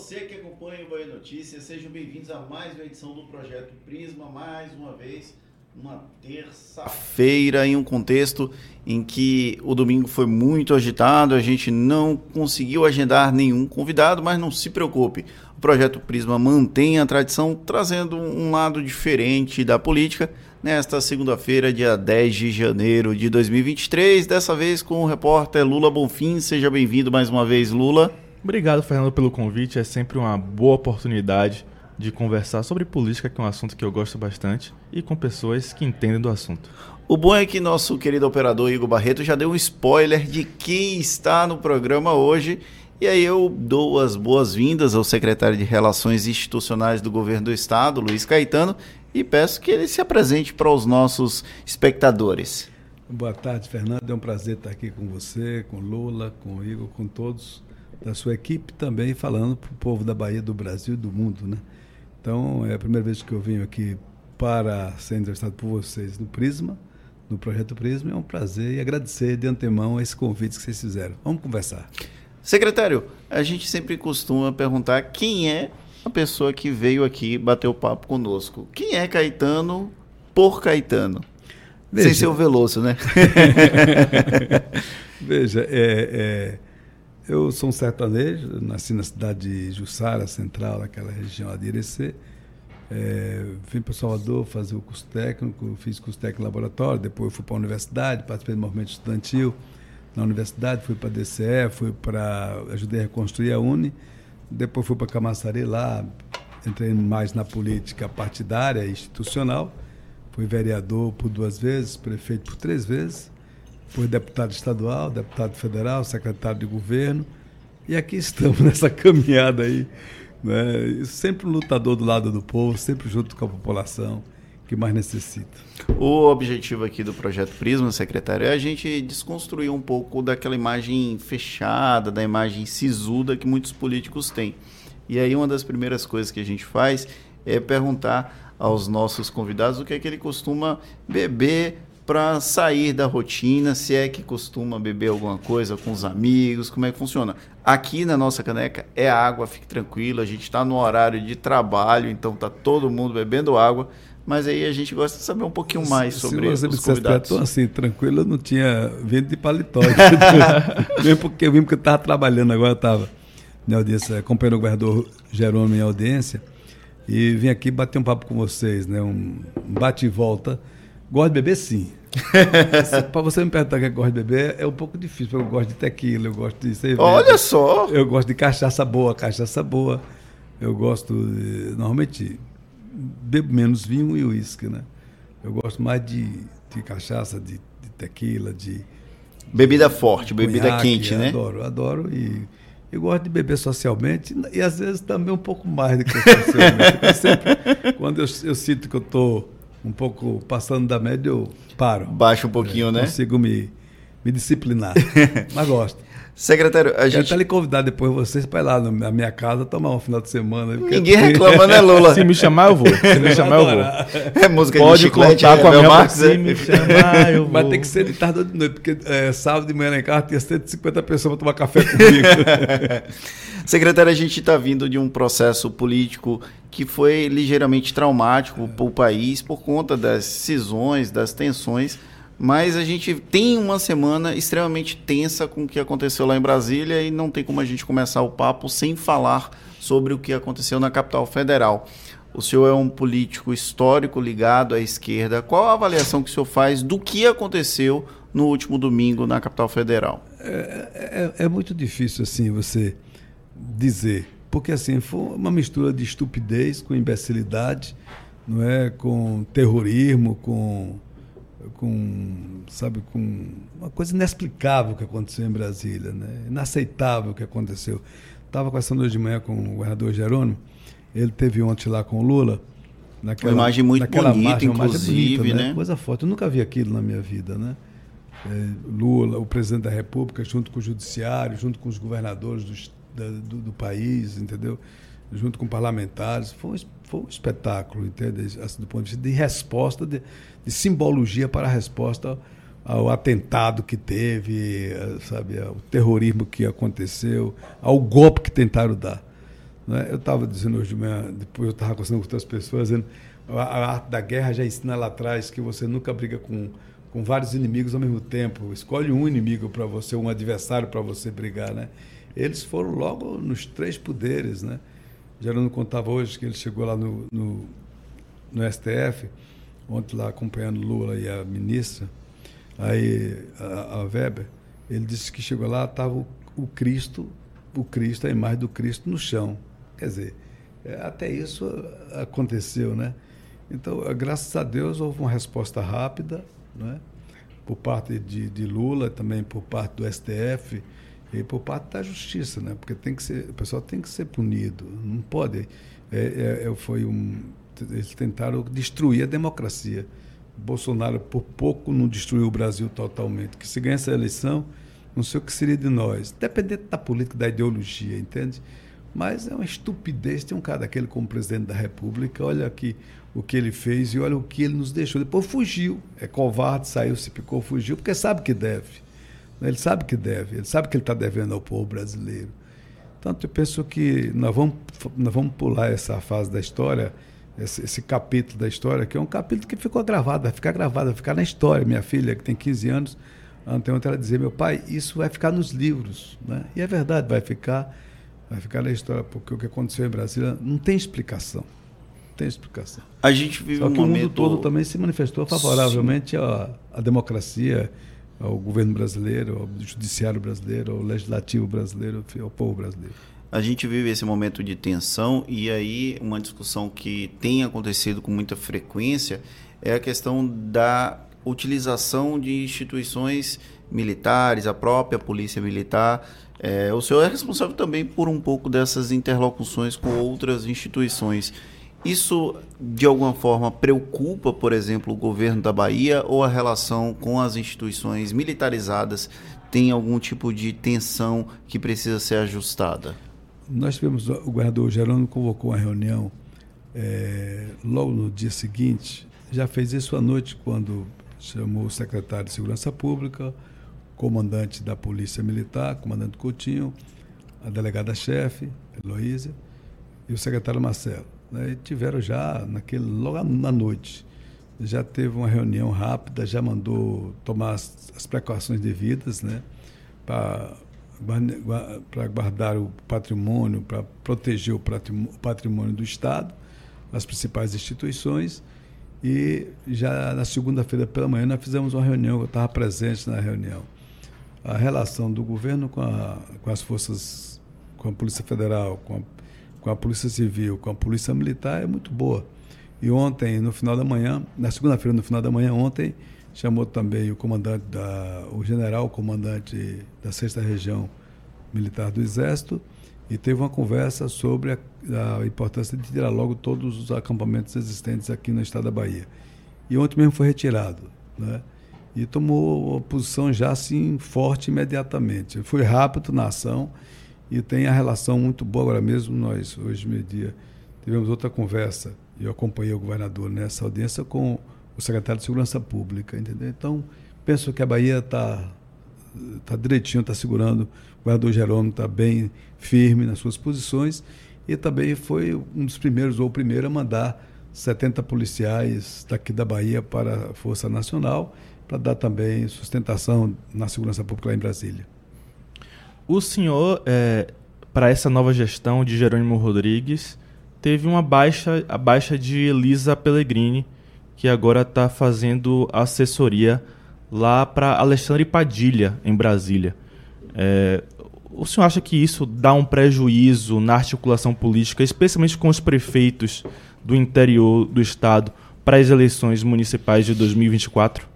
Você que acompanha o Bahia Notícias, sejam bem-vindos a mais uma edição do Projeto Prisma, mais uma vez, uma terça-feira em um contexto em que o domingo foi muito agitado, a gente não conseguiu agendar nenhum convidado, mas não se preocupe, o Projeto Prisma mantém a tradição, trazendo um lado diferente da política, nesta segunda-feira, dia 10 de janeiro de 2023, dessa vez com o repórter Lula Bonfim, seja bem-vindo mais uma vez, Lula. Obrigado, Fernando, pelo convite. É sempre uma boa oportunidade de conversar sobre política, que é um assunto que eu gosto bastante, e com pessoas que entendem do assunto. O bom é que nosso querido operador Igor Barreto já deu um spoiler de quem está no programa hoje. E aí eu dou as boas-vindas ao secretário de Relações Institucionais do Governo do Estado, Luiz Caetano, e peço que ele se apresente para os nossos espectadores. Boa tarde, Fernando. É um prazer estar aqui com você, com Lula, com o Igor, com todos da sua equipe também falando para o povo da Bahia, do Brasil e do mundo, né? Então, é a primeira vez que eu venho aqui para ser entrevistado por vocês no Prisma, no Projeto Prisma. É um prazer e agradecer de antemão esse convite que vocês fizeram. Vamos conversar. Secretário, a gente sempre costuma perguntar quem é a pessoa que veio aqui bater o papo conosco. Quem é Caetano por Caetano? Veja. Sem ser o Veloso, né? Veja, é, é eu sou um sertanejo, nasci na cidade de Jussara, central, naquela região de Irecê. É, vim para Salvador fazer o curso técnico, fiz curso técnico laboratório, depois fui para a universidade, participei do movimento estudantil na universidade, fui para a DCE, fui para. ajudei a reconstruir a Uni, depois fui para Camaçari lá, entrei mais na política partidária e institucional, fui vereador por duas vezes, prefeito por três vezes foi deputado estadual, deputado federal, secretário de governo. E aqui estamos nessa caminhada aí. Né? Sempre um lutador do lado do povo, sempre junto com a população que mais necessita. O objetivo aqui do projeto Prisma, secretário, é a gente desconstruir um pouco daquela imagem fechada, da imagem sisuda que muitos políticos têm. E aí uma das primeiras coisas que a gente faz é perguntar aos nossos convidados o que é que ele costuma beber para sair da rotina, se é que costuma beber alguma coisa com os amigos, como é que funciona. Aqui na nossa caneca é água, fique tranquilo, a gente está no horário de trabalho, então tá todo mundo bebendo água, mas aí a gente gosta de saber um pouquinho mais se, sobre se você os convidados. Assim, tranquilo, eu não tinha vindo de paletó. Mesmo porque eu vim porque eu estava trabalhando agora, estava na audiência, acompanhando o governador Jerônimo em audiência, e vim aqui bater um papo com vocês, né? um bate e volta. Gosto de beber sim. para você me perguntar o que eu gosto de beber, é um pouco difícil, porque eu gosto de tequila, eu gosto de cerveja. Olha só! Eu gosto de cachaça boa, cachaça boa. Eu gosto, de, normalmente, bebo menos vinho e uísque, né? Eu gosto mais de, de cachaça, de, de tequila, de... Bebida forte, bebida quente, né? Adoro, adoro e eu gosto de beber socialmente e às vezes também um pouco mais do que socialmente. sempre, quando eu, eu sinto que eu estou um pouco passando da média, eu paro. Baixa um pouquinho, é, né? Consigo me, me disciplinar. Mas gosto. Secretário, a gente. até lhe convidar depois vocês para ir lá na minha casa tomar um final de semana. Ninguém reclama, né, Lula? Se me chamar, eu vou. Se me chamar, eu vou. É música Pode de chiclete, contar é, com a minha Marcos, Se me chamar, eu vou. Mas tem que ser de tarde ou de noite, porque é, sábado de manhã em casa tinha 150 pessoas para tomar café comigo. Secretário, a gente está vindo de um processo político que foi ligeiramente traumático para o país por conta das cisões, das tensões mas a gente tem uma semana extremamente tensa com o que aconteceu lá em Brasília e não tem como a gente começar o papo sem falar sobre o que aconteceu na capital federal. O senhor é um político histórico ligado à esquerda. Qual a avaliação que o senhor faz do que aconteceu no último domingo na capital federal? É, é, é muito difícil assim você dizer, porque assim foi uma mistura de estupidez com imbecilidade, não é, com terrorismo, com com, sabe, com uma coisa inexplicável que aconteceu em Brasília, né? inaceitável que aconteceu. Estava conversando hoje de manhã com o governador Jerônimo, ele teve ontem lá com o Lula. Naquela, uma imagem muito bonita, marcha, inclusive, bonita, né? né? Coisa forte. Eu nunca vi aquilo na minha vida, né? É, Lula, o presidente da República, junto com o judiciário, junto com os governadores do, do, do país, entendeu? Junto com parlamentares. Foi foi um espetáculo, entende? Assim, do ponto de vista de resposta, de, de simbologia para a resposta ao atentado que teve, sabe, ao terrorismo que aconteceu, ao golpe que tentaram dar. Né? Eu estava dizendo hoje de manhã, depois eu estava conversando com outras pessoas, dizendo a, a arte da guerra já ensina lá atrás que você nunca briga com, com vários inimigos ao mesmo tempo. Escolhe um inimigo para você, um adversário para você brigar, né? Eles foram logo nos três poderes, né? Gerando contava hoje que ele chegou lá no, no, no STF, ontem lá acompanhando Lula e a ministra, aí a, a Weber, ele disse que chegou lá, estava o, o Cristo, o Cristo, a imagem do Cristo no chão. Quer dizer, é, até isso aconteceu, né? Então, graças a Deus, houve uma resposta rápida, né? por parte de, de Lula, também por parte do STF, e por parte da justiça, né? Porque tem que ser, o pessoal tem que ser punido, não pode. É, é, é, foi um, eles tentaram destruir a democracia. Bolsonaro por pouco não destruiu o Brasil totalmente. Que se ganha essa eleição, não sei o que seria de nós. Dependendo da política, da ideologia, entende? Mas é uma estupidez ter um cara daquele como presidente da República. Olha aqui o que ele fez e olha o que ele nos deixou. Depois fugiu. É covarde, saiu, se picou, fugiu, porque sabe que deve. Ele sabe que deve, ele sabe que ele está devendo ao povo brasileiro. Tanto eu penso que nós vamos, nós vamos pular essa fase da história, esse, esse, capítulo da história, que é um capítulo que ficou gravado, vai ficar gravado, vai ficar na história. Minha filha, que tem 15 anos, anteontem ela dizia, meu pai, isso vai ficar nos livros. Né? E é verdade, vai ficar, vai ficar na história, porque o que aconteceu em Brasília não tem explicação. Não tem explicação. A gente vive Só um que momento... o mundo todo também se manifestou favoravelmente à, à democracia, ao governo brasileiro, ao judiciário brasileiro, ao legislativo brasileiro, ao povo brasileiro. A gente vive esse momento de tensão e aí uma discussão que tem acontecido com muita frequência é a questão da utilização de instituições militares, a própria polícia militar. É, o senhor é responsável também por um pouco dessas interlocuções com outras instituições. Isso, de alguma forma, preocupa, por exemplo, o governo da Bahia ou a relação com as instituições militarizadas tem algum tipo de tensão que precisa ser ajustada? Nós tivemos, o governador Gerônimo convocou uma reunião é, logo no dia seguinte, já fez isso à noite, quando chamou o secretário de Segurança Pública, comandante da Polícia Militar, comandante Coutinho, a delegada-chefe, Heloísa, e o secretário Marcelo né, tiveram já naquele logo na noite já teve uma reunião rápida, já mandou tomar as, as precauções devidas, né, para para guardar o patrimônio, para proteger o patrimônio do Estado, as principais instituições. E já na segunda-feira pela manhã nós fizemos uma reunião, eu estava presente na reunião. A relação do governo com, a, com as forças, com a Polícia Federal, com a com a Polícia Civil, com a Polícia Militar é muito boa. E ontem, no final da manhã, na segunda-feira, no final da manhã, ontem, chamou também o comandante da, o general comandante da sexta região militar do Exército e teve uma conversa sobre a, a, importância de tirar logo todos os acampamentos existentes aqui no estado da Bahia. E ontem mesmo foi retirado, né? E tomou uma posição já assim forte imediatamente. Foi rápido na ação e tem a relação muito boa agora mesmo. Nós, hoje, meio-dia, tivemos outra conversa, eu acompanhei o governador nessa audiência com o secretário de Segurança Pública, entendeu? Então, penso que a Bahia está tá direitinho, está segurando, o governador Jerônimo está bem firme nas suas posições e também foi um dos primeiros, ou o primeiro, a mandar 70 policiais daqui da Bahia para a Força Nacional, para dar também sustentação na segurança pública lá em Brasília. O senhor, é, para essa nova gestão de Jerônimo Rodrigues, teve uma baixa, a baixa de Elisa Pellegrini, que agora está fazendo assessoria lá para Alexandre Padilha, em Brasília. É, o senhor acha que isso dá um prejuízo na articulação política, especialmente com os prefeitos do interior do estado, para as eleições municipais de 2024?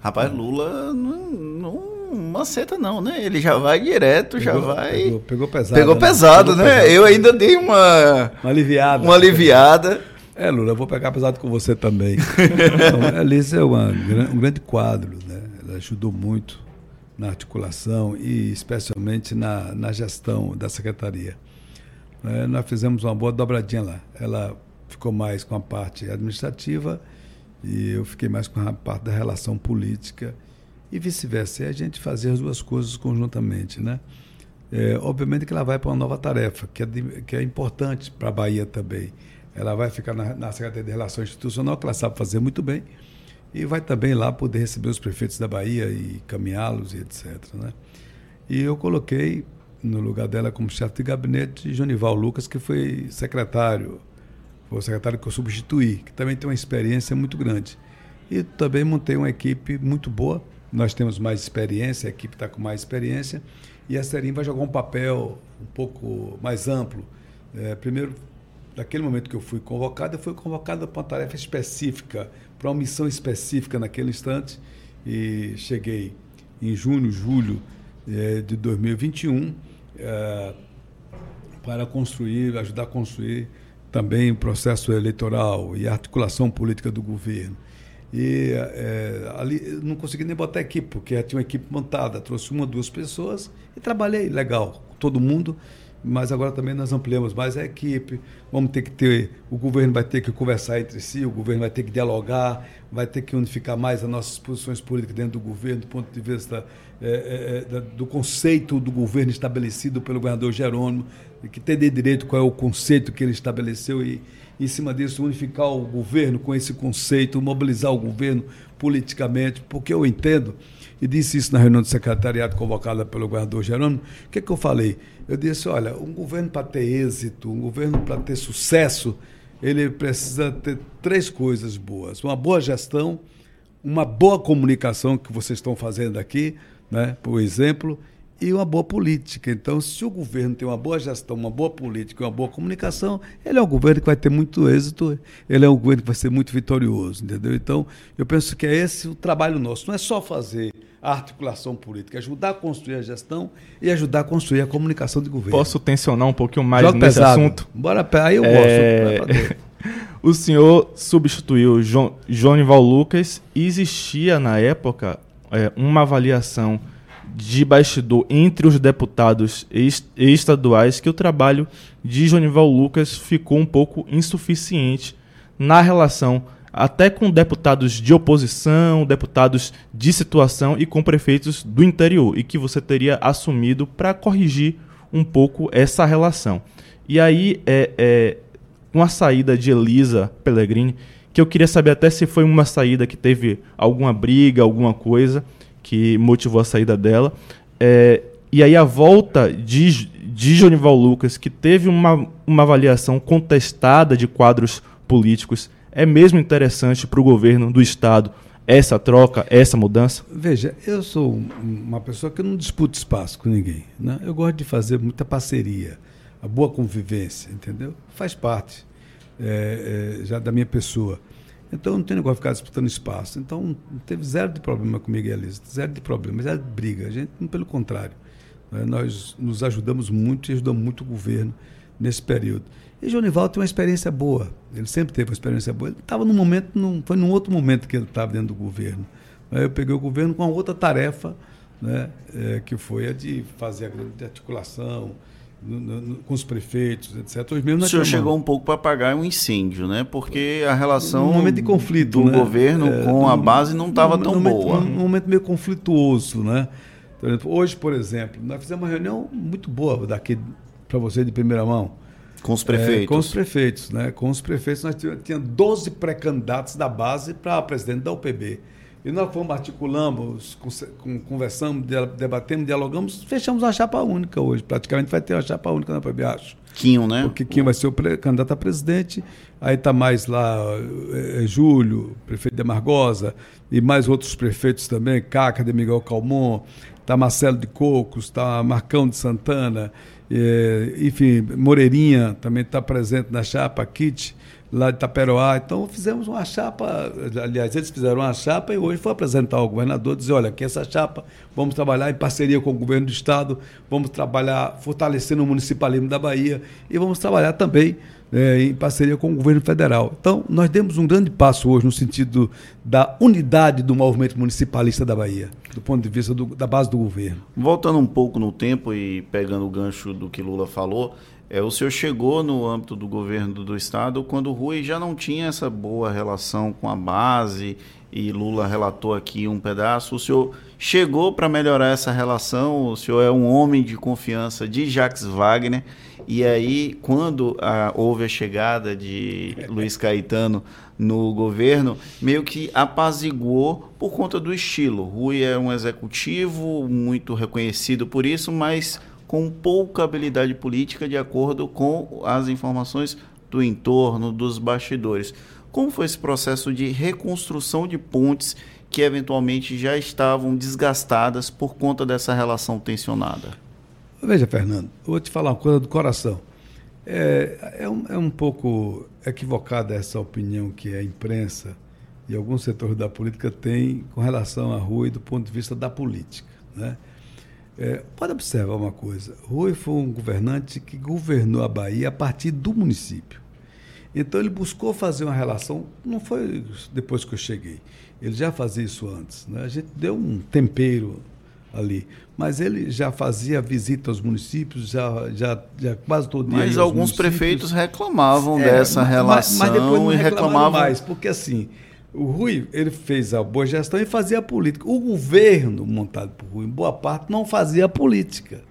Rapaz, Lula não, não maceta não, né? Ele já vai direto, pegou, já vai. Pegou, pegou pesado. Pegou né? pesado, pegou né? Pesado. Eu ainda dei uma. Uma aliviada. Uma aliviada. É, Lula, eu vou pegar pesado com você também. não, a Alice é uma, um grande quadro, né? Ela ajudou muito na articulação e especialmente na, na gestão da secretaria. É, nós fizemos uma boa dobradinha lá. Ela ficou mais com a parte administrativa e eu fiquei mais com a parte da relação política e vice-versa. É a gente fazer as duas coisas conjuntamente, né? é, obviamente que ela vai para uma nova tarefa, que é, de, que é importante para a Bahia também. Ela vai ficar na, na Secretaria de Relações Institucional, que ela sabe fazer muito bem, e vai também lá poder receber os prefeitos da Bahia e caminhá-los e etc. Né? E eu coloquei no lugar dela como chefe de gabinete Jonival Lucas, que foi secretário, foi o secretário que eu substituí, que também tem uma experiência muito grande. E também montei uma equipe muito boa. Nós temos mais experiência, a equipe está com mais experiência e a Serim vai jogar um papel um pouco mais amplo. É, primeiro, naquele momento que eu fui convocado, eu fui convocado para uma tarefa específica, para uma missão específica naquele instante, e cheguei em junho, julho é, de 2021 é, para construir, ajudar a construir também o processo eleitoral e articulação política do governo. E é, ali não consegui nem botar equipe, porque tinha uma equipe montada. Trouxe uma, duas pessoas e trabalhei legal com todo mundo. Mas agora também nós ampliamos mais a equipe. Vamos ter que ter. O governo vai ter que conversar entre si, o governo vai ter que dialogar, vai ter que unificar mais as nossas posições políticas dentro do governo, do ponto de vista é, é, do conceito do governo estabelecido pelo governador Jerônimo, que entender direito qual é o conceito que ele estabeleceu e, em cima disso, unificar o governo com esse conceito, mobilizar o governo politicamente, porque eu entendo, e disse isso na reunião do secretariado convocada pelo governador Jerônimo, o que, é que eu falei? Eu disse, olha, um governo para ter êxito, um governo para ter sucesso, ele precisa ter três coisas boas. Uma boa gestão, uma boa comunicação que vocês estão fazendo aqui, né, por exemplo, e uma boa política. Então, se o governo tem uma boa gestão, uma boa política, uma boa comunicação, ele é um governo que vai ter muito êxito, ele é um governo que vai ser muito vitorioso, entendeu? Então, eu penso que é esse o trabalho nosso. Não é só fazer a articulação política, é ajudar a construir a gestão e ajudar a construir a comunicação de governo. Posso tensionar um pouquinho mais Joga nesse pesado. assunto? Bora, aí eu é... gosto. o senhor substituiu João, João Lucas e existia na época é, uma avaliação de bastidor entre os deputados estaduais que o trabalho de Jonival Lucas ficou um pouco insuficiente na relação até com deputados de oposição, deputados de situação e com prefeitos do interior, e que você teria assumido para corrigir um pouco essa relação. E aí, é, é, com a saída de Elisa Pellegrini, que eu queria saber até se foi uma saída que teve alguma briga, alguma coisa, que motivou a saída dela. É, e aí a volta de, de Jonival Lucas, que teve uma, uma avaliação contestada de quadros políticos, é mesmo interessante para o governo do Estado essa troca, essa mudança? Veja, eu sou uma pessoa que não disputa espaço com ninguém. Né? Eu gosto de fazer muita parceria, a boa convivência, entendeu? Faz parte é, é, já da minha pessoa. Então não tem negócio de ficar disputando espaço. Então teve zero de problema comigo e a zero de problema, zero de briga. A gente, pelo contrário, né, nós nos ajudamos muito e ajudamos muito o governo nesse período. E Jonival tem uma experiência boa, ele sempre teve uma experiência boa. Ele estava num momento, num, foi num outro momento que ele estava dentro do governo. Aí eu peguei o governo com uma outra tarefa, né, é, que foi a de fazer a grande articulação, no, no, com os prefeitos, etc. Hoje mesmo o senhor chegou um pouco para apagar um incêndio, né? Porque a relação um momento de conflito, do né? governo é, com a base não estava tão boa. Um, um momento meio conflituoso, né? Hoje, por exemplo, nós fizemos uma reunião muito boa daqui para você de primeira mão. Com os prefeitos? É, com os prefeitos, né? Com os prefeitos, nós tínhamos 12 pré-candidatos da base para presidente da UPB. E nós fomos, articulamos, conversamos, debatemos, dialogamos, fechamos uma chapa única hoje. Praticamente vai ter uma chapa única na PB, acho. Quinho, né? Porque Quinho vai ser o candidato a presidente. Aí está mais lá é, Júlio, prefeito de Amargosa, e mais outros prefeitos também, Caca de Miguel Calmon, está Marcelo de Cocos, está Marcão de Santana, é, enfim, Moreirinha também está presente na chapa, Kit lá de Itaperoá. Então fizemos uma chapa, aliás, eles fizeram uma chapa e hoje foi apresentar ao governador, dizer, olha, aqui essa chapa, vamos trabalhar em parceria com o governo do estado, vamos trabalhar fortalecendo o municipalismo da Bahia e vamos trabalhar também é, em parceria com o governo federal. Então, nós demos um grande passo hoje no sentido da unidade do movimento municipalista da Bahia, do ponto de vista do, da base do governo. Voltando um pouco no tempo e pegando o gancho do que Lula falou, é, o senhor chegou no âmbito do governo do estado quando o Rui já não tinha essa boa relação com a base e Lula relatou aqui um pedaço. O senhor chegou para melhorar essa relação, o senhor é um homem de confiança de Jacques Wagner, e aí, quando a, houve a chegada de Luiz Caetano no governo, meio que apaziguou por conta do estilo. Rui é um executivo muito reconhecido por isso, mas com pouca habilidade política, de acordo com as informações do entorno, dos bastidores. Como foi esse processo de reconstrução de pontes que eventualmente já estavam desgastadas por conta dessa relação tensionada? Veja, Fernando, vou te falar uma coisa do coração. É, é, um, é um pouco equivocada essa opinião que a imprensa e alguns setores da política têm com relação a Rui do ponto de vista da política. Né? É, pode observar uma coisa: Rui foi um governante que governou a Bahia a partir do município. Então ele buscou fazer uma relação, não foi depois que eu cheguei, ele já fazia isso antes. Né? A gente deu um tempero ali. Mas ele já fazia visita aos municípios, já, já, já quase todo dia. Mas alguns prefeitos reclamavam é, dessa mas, relação mas depois não e reclamavam mais, porque assim, o Rui ele fez a boa gestão e fazia a política. O governo montado por Rui, em boa parte, não fazia política.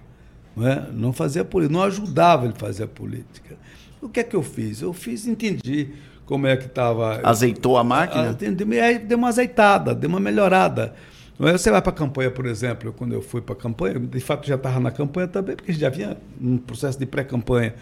Não, é? não fazia política, não ajudava ele a fazer a política. O que é que eu fiz? Eu fiz, entendi como é que estava. Azeitou a máquina? Entendi, deu uma azeitada, deu uma melhorada. É? Você vai para a campanha, por exemplo, quando eu fui para a campanha, de fato já estava na campanha também, porque já vinha um processo de pré-campanha.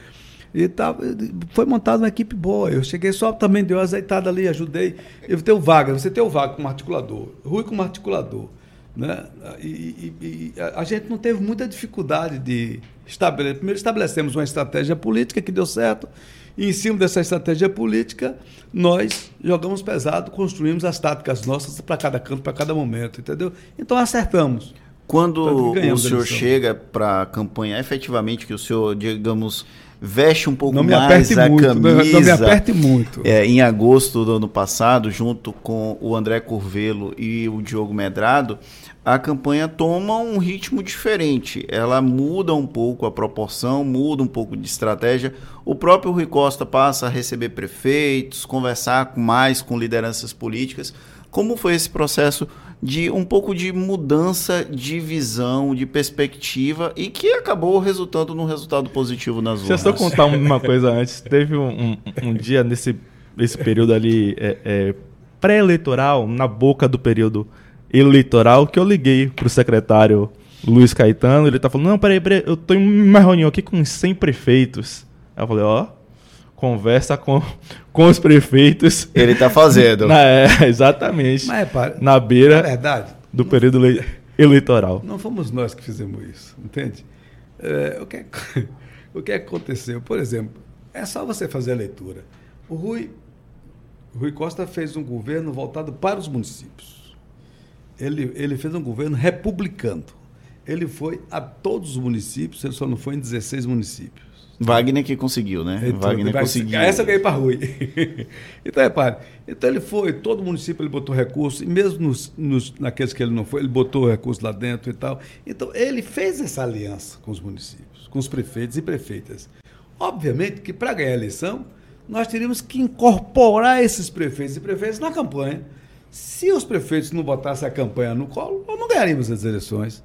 E tava, foi montada uma equipe boa. Eu cheguei só também, deu uma azeitada ali, ajudei. Eu tenho Wagner, você tem o Wagner como articulador, Rui como articulador. Né? E, e, e, a gente não teve muita dificuldade de estabelecer. Primeiro estabelecemos uma estratégia política que deu certo. E em cima dessa estratégia política, nós jogamos pesado, construímos as táticas nossas para cada canto, para cada momento, entendeu? Então acertamos. Quando o senhor chega para a campanha, efetivamente que o senhor, digamos, veste um pouco mais a muito, camisa. Não, me aperte muito. É, em agosto do ano passado, junto com o André Curvelo e o Diogo Medrado, a campanha toma um ritmo diferente. Ela muda um pouco a proporção, muda um pouco de estratégia. O próprio Rui Costa passa a receber prefeitos, conversar mais com lideranças políticas. Como foi esse processo de um pouco de mudança de visão, de perspectiva e que acabou resultando num resultado positivo nas urnas? Deixa eu só contar uma coisa antes. Teve um, um, um dia nesse, nesse período ali é, é, pré-eleitoral, na boca do período eleitoral que eu liguei pro secretário Luiz Caetano, ele tá falando, não, peraí, peraí, eu tô em uma reunião aqui com 100 prefeitos. Aí eu falei, ó, conversa com, com os prefeitos. Ele tá fazendo. Na, é, exatamente. Mas, para, na beira verdade, do período eleitoral. Não fomos nós que fizemos isso, entende? É, o, que, é o que aconteceu? Por exemplo, é só você fazer a leitura. O Rui, o Rui Costa fez um governo voltado para os municípios ele, ele fez um governo republicano. Ele foi a todos os municípios, ele só não foi em 16 municípios. Wagner que conseguiu, né? Então, Wagner vai, conseguiu. Essa eu ganhei para Rui. então, repare. Então, ele foi, todo município ele botou recurso, e mesmo nos, nos, naqueles que ele não foi, ele botou recurso lá dentro e tal. Então, ele fez essa aliança com os municípios, com os prefeitos e prefeitas. Obviamente que para ganhar a eleição, nós teríamos que incorporar esses prefeitos e prefeitas na campanha. Se os prefeitos não botassem a campanha no colo, nós não ganharíamos as eleições.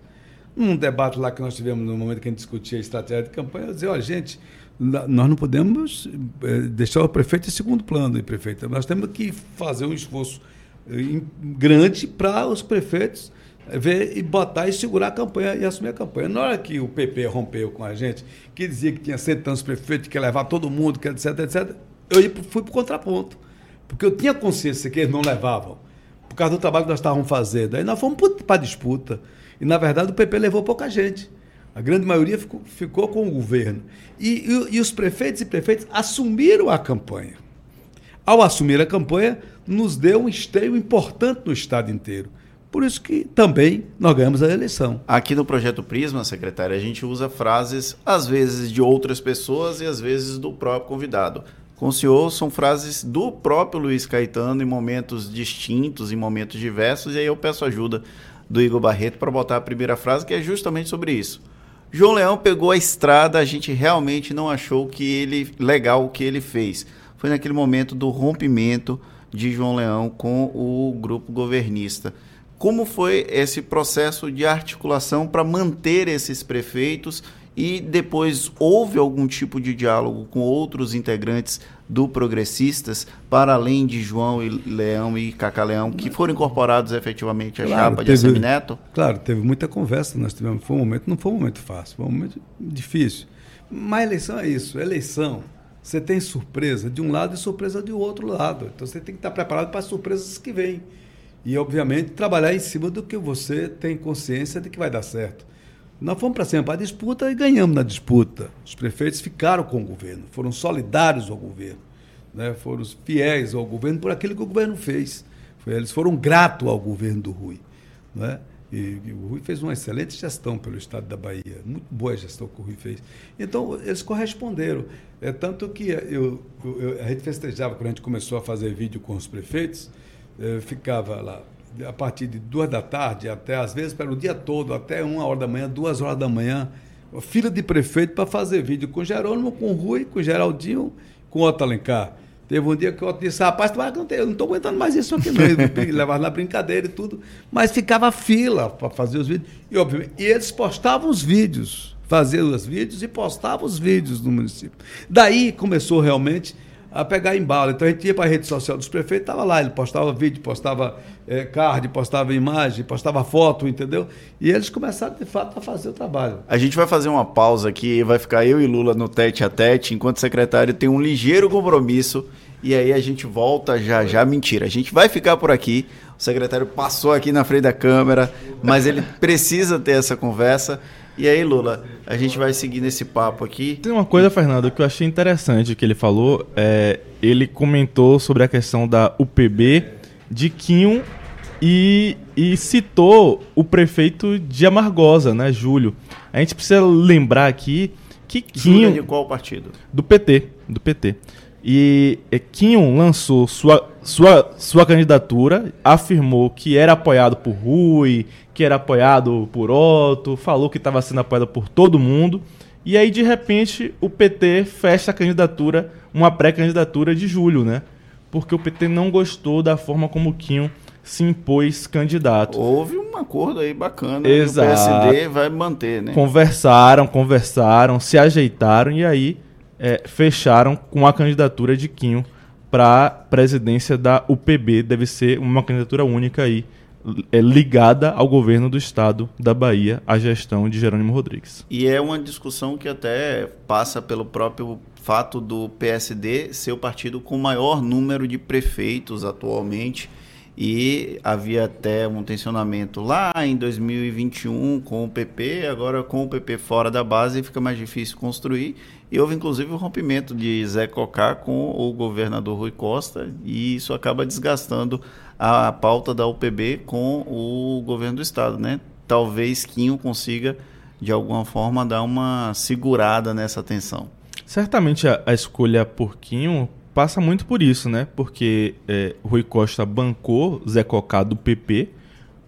Num debate lá que nós tivemos no momento que a gente discutia a estratégia de campanha, eu dizia, olha, gente, nós não podemos eh, deixar o prefeito em segundo plano, e prefeito. Nós temos que fazer um esforço eh, grande para os prefeitos eh, ver e botar e segurar a campanha e assumir a campanha. Na hora que o PP rompeu com a gente, que dizia que tinha cento tantos prefeitos, que ia levar todo mundo, que etc, etc, eu fui para o contraponto. Porque eu tinha consciência que eles não levavam por causa do trabalho que nós estávamos fazendo. Aí nós fomos para a disputa. E, na verdade, o PP levou pouca gente. A grande maioria ficou, ficou com o governo. E, e, e, os prefeitos e prefeitas assumiram a campanha. Ao assumir a campanha, nos deu um esteio importante no Estado inteiro. Por isso que também nós ganhamos a eleição. Aqui no Projeto Prisma, secretária, a gente usa frases, às vezes, de outras pessoas e às vezes do próprio convidado com o senhor são frases do próprio Luiz Caetano em momentos distintos, em momentos diversos, e aí eu peço ajuda do Igor Barreto para botar a primeira frase, que é justamente sobre isso. João Leão pegou a estrada, a gente realmente não achou que ele legal o que ele fez. Foi naquele momento do rompimento de João Leão com o grupo governista. Como foi esse processo de articulação para manter esses prefeitos e depois houve algum tipo de diálogo com outros integrantes do Progressistas, para além de João e Leão e Cacá Leão, que foram incorporados efetivamente à claro, chapa de teve, Neto? Claro, teve muita conversa, nós tivemos, foi um momento, não foi um momento fácil, foi um momento difícil. Mas eleição é isso, eleição. Você tem surpresa de um lado e surpresa do outro lado. Então você tem que estar preparado para as surpresas que vêm. E, obviamente, trabalhar em cima do que você tem consciência de que vai dar certo. Nós fomos para para a disputa e ganhamos na disputa. Os prefeitos ficaram com o governo, foram solidários ao governo, né? foram fiéis ao governo por aquilo que o governo fez. Eles foram gratos ao governo do Rui. Né? E, e, o Rui fez uma excelente gestão pelo estado da Bahia, muito boa gestão que o Rui fez. Então, eles corresponderam. É tanto que eu, eu, a gente festejava, quando a gente começou a fazer vídeo com os prefeitos, eh, ficava lá a partir de duas da tarde até, às vezes, pelo dia todo, até uma hora da manhã, duas horas da manhã, fila de prefeito para fazer vídeo com Jerônimo, com Rui, com Geraldinho, com Otto Alencar. Teve um dia que o Otto disse, rapaz, não estou aguentando mais isso aqui não. levava na brincadeira e tudo. Mas ficava fila para fazer os vídeos. E, obviamente, e eles postavam os vídeos, faziam os vídeos e postavam os vídeos no município. Daí começou realmente a pegar embalo. Então a gente ia para a rede social dos prefeitos, estava lá, ele postava vídeo, postava é, card, postava imagem, postava foto, entendeu? E eles começaram de fato a fazer o trabalho. A gente vai fazer uma pausa aqui, vai ficar eu e Lula no tete a tete, enquanto o secretário tem um ligeiro compromisso. E aí a gente volta já já. Mentira, a gente vai ficar por aqui. O secretário passou aqui na frente da câmera, mas ele precisa ter essa conversa. E aí, Lula, a gente vai seguir nesse papo aqui. Tem uma coisa, Fernando, que eu achei interessante que ele falou. É, ele comentou sobre a questão da UPB de Quinho e, e citou o prefeito de Amargosa, né, Júlio. A gente precisa lembrar aqui que Quinho... Júlio é de qual partido? Do PT, do PT. E Quinho lançou sua, sua, sua candidatura, afirmou que era apoiado por Rui, que era apoiado por Otto, falou que estava sendo apoiado por todo mundo. E aí, de repente, o PT fecha a candidatura, uma pré-candidatura de julho, né? Porque o PT não gostou da forma como o Quinho se impôs candidato. Houve um acordo aí bacana. Exato. o PSD vai manter, né? Conversaram, conversaram, se ajeitaram e aí é, fecharam com a candidatura de Quinho para a presidência da UPB. Deve ser uma candidatura única aí, é, ligada ao governo do estado da Bahia, à gestão de Jerônimo Rodrigues. E é uma discussão que até passa pelo próprio fato do PSD ser o partido com maior número de prefeitos atualmente e havia até um tensionamento lá em 2021 com o PP, agora com o PP fora da base fica mais difícil construir. E houve inclusive o rompimento de Zé Cocá com o governador Rui Costa, e isso acaba desgastando a pauta da UPB com o governo do estado, né? Talvez Quinho consiga de alguma forma dar uma segurada nessa tensão. Certamente a, a escolha por Quinho passa muito por isso, né? Porque é, Rui Costa bancou Zé Cocá do PP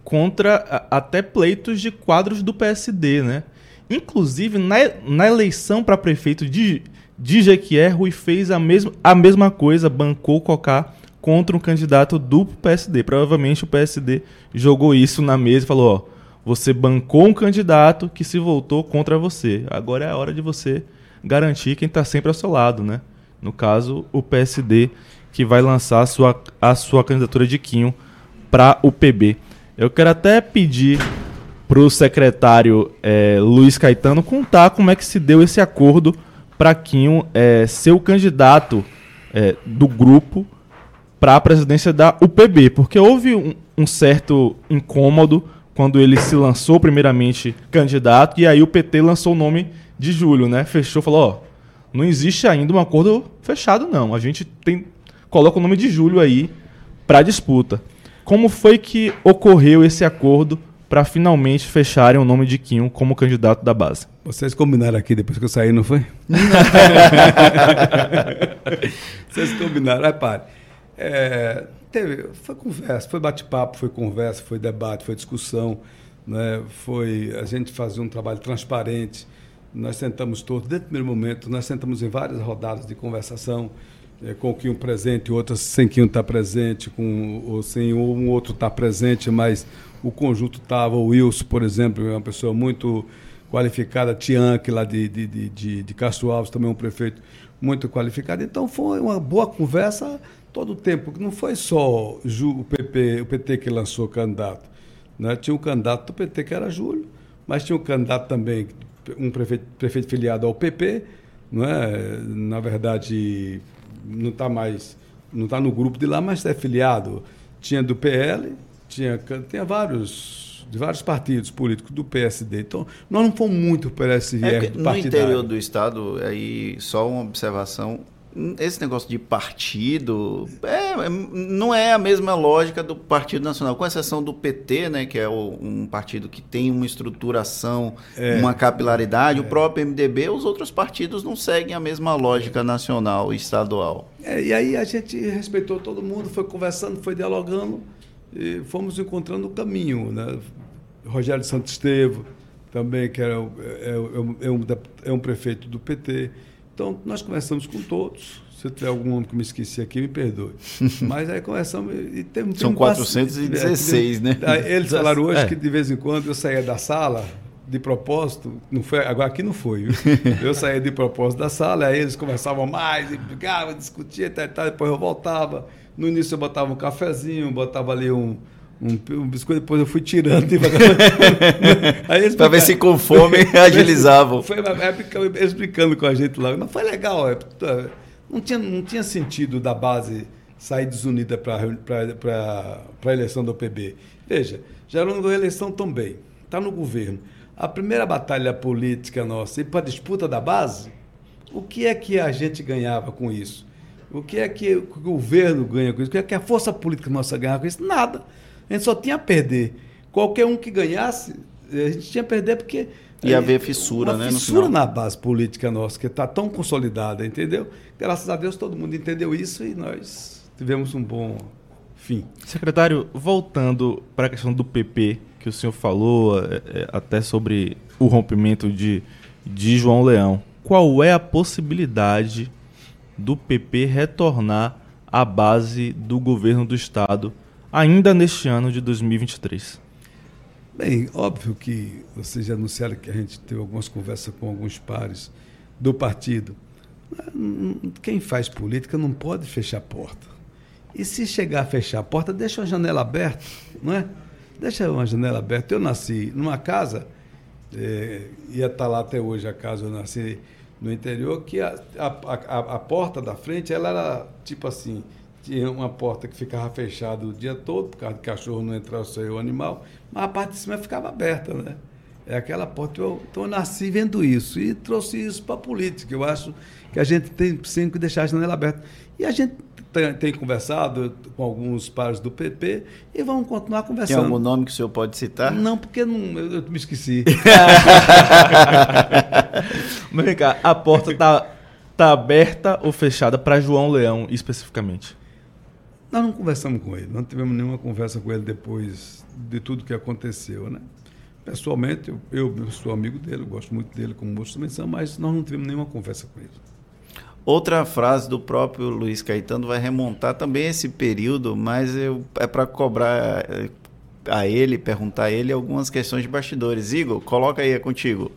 contra a, até pleitos de quadros do PSD, né? Inclusive, na, na eleição para prefeito de, de Jequié, Rui fez a mesma, a mesma coisa, bancou Cocá contra um candidato do PSD. Provavelmente o PSD jogou isso na mesa e falou: ó, você bancou um candidato que se voltou contra você. Agora é a hora de você garantir quem está sempre ao seu lado, né? No caso, o PSD, que vai lançar a sua, a sua candidatura de Quinho para o PB. Eu quero até pedir para o secretário é, Luiz Caetano contar como é que se deu esse acordo para Quinho é, ser o candidato é, do grupo para a presidência da UPB, porque houve um, um, certo incômodo quando ele se lançou primeiramente candidato e aí o PT lançou o nome de Júlio, né? Fechou, falou, ó, não existe ainda um acordo fechado, não. A gente tem coloca o nome de Júlio aí para disputa. Como foi que ocorreu esse acordo para finalmente fecharem o nome de Quinho como candidato da base? Vocês combinaram aqui depois que eu saí, não foi? Vocês combinaram, repare. É, teve, foi conversa, foi bate-papo, foi conversa, foi debate, foi discussão, né? foi a gente fazer um trabalho transparente nós sentamos todos, desde o primeiro momento, nós sentamos em várias rodadas de conversação, é, com que um presente, outras sem que um está presente, com, ou sem um outro está presente, mas o conjunto estava. O Wilson, por exemplo, é uma pessoa muito qualificada, Tianque, lá de, de, de, de, Castro Alves, também um prefeito muito qualificado. Então foi uma boa conversa todo o tempo. Não foi só o PP, o PT que lançou candidato. Né? Tinha um candidato do PT que era Júlio, mas tinha um candidato também, um prefeito, prefeito filiado ao PP, não é? na verdade não está mais, não está no grupo de lá, mas é filiado. Tinha do PL, tinha, tinha vários de vários partidos políticos do PSD. Então, nós não fomos muito para esse viés é, No interior do Estado, aí só uma observação, esse negócio de partido é, é, não é a mesma lógica do Partido Nacional, com exceção do PT, né, que é o, um partido que tem uma estruturação, é, uma capilaridade. É. O próprio MDB, os outros partidos não seguem a mesma lógica nacional e estadual. É, e aí a gente respeitou todo mundo, foi conversando, foi dialogando e fomos encontrando o caminho. Né? Rogério Santos Estevo, também, que era, é, é, é, um, é um prefeito do PT. Então, nós conversamos com todos. Se tiver algum nome que me esqueci aqui, me perdoe. Mas aí conversamos e temos. São 416, né? Eles falaram hoje é. que de vez em quando eu saía da sala de propósito, não foi, agora aqui não foi, viu? Eu saía de propósito da sala, aí eles conversavam mais, e brigavam, discutiam, tal, tal, depois eu voltava. No início eu botava um cafezinho, botava ali um, um, um biscoito, depois eu fui tirando. Para ver se com fome agilizavam. Foi época eles brincando com a gente lá. Mas foi legal. É, não, tinha, não tinha sentido da base sair desunida para a eleição do PB. Veja, Gerônimo a eleição também. Está no governo. A primeira batalha política nossa, e para a disputa da base, o que é que a gente ganhava com isso? O que é que o governo ganha com isso? O que é que a força política nossa ganha com isso? Nada. A gente só tinha a perder. Qualquer um que ganhasse, a gente tinha a perder porque. Ia haver fissura, uma né? Fissura na base política nossa, que está tão consolidada, entendeu? Graças a Deus todo mundo entendeu isso e nós tivemos um bom fim. Secretário, voltando para a questão do PP, que o senhor falou, é, é, até sobre o rompimento de, de João Leão, qual é a possibilidade do PP retornar à base do governo do Estado ainda neste ano de 2023? Bem, óbvio que vocês já anunciaram que a gente teve algumas conversas com alguns pares do partido. Quem faz política não pode fechar a porta. E se chegar a fechar a porta, deixa a janela aberta, não é? Deixa uma janela aberta. Eu nasci numa casa, é, ia estar lá até hoje a casa, eu nasci no interior, que a, a, a, a, porta da frente ela era tipo assim, tinha uma porta que ficava fechada o dia todo, por causa do cachorro não entrar o animal, mas a parte de cima ficava aberta, né? É aquela porta. Eu, então eu nasci vendo isso e trouxe isso para a política. Eu acho que a gente tem sempre que deixar a janela aberta. E a gente tem, tem, conversado com alguns pares do PP e vamos continuar conversando. Tem algum nome que o senhor pode citar? Não, porque não, eu, eu me esqueci. Mas vem cá, a porta está tá aberta ou fechada para João Leão especificamente? Nós não conversamos com ele, não tivemos nenhuma conversa com ele depois de tudo que aconteceu, né? Pessoalmente, eu, eu sou amigo dele, gosto muito dele como moço também mas nós não tivemos nenhuma conversa com ele. Outra frase do próprio Luiz Caetano vai remontar também esse período, mas eu, é para cobrar eh, a ele, perguntar a ele algumas questões de bastidores. Igor, coloca aí, é contigo.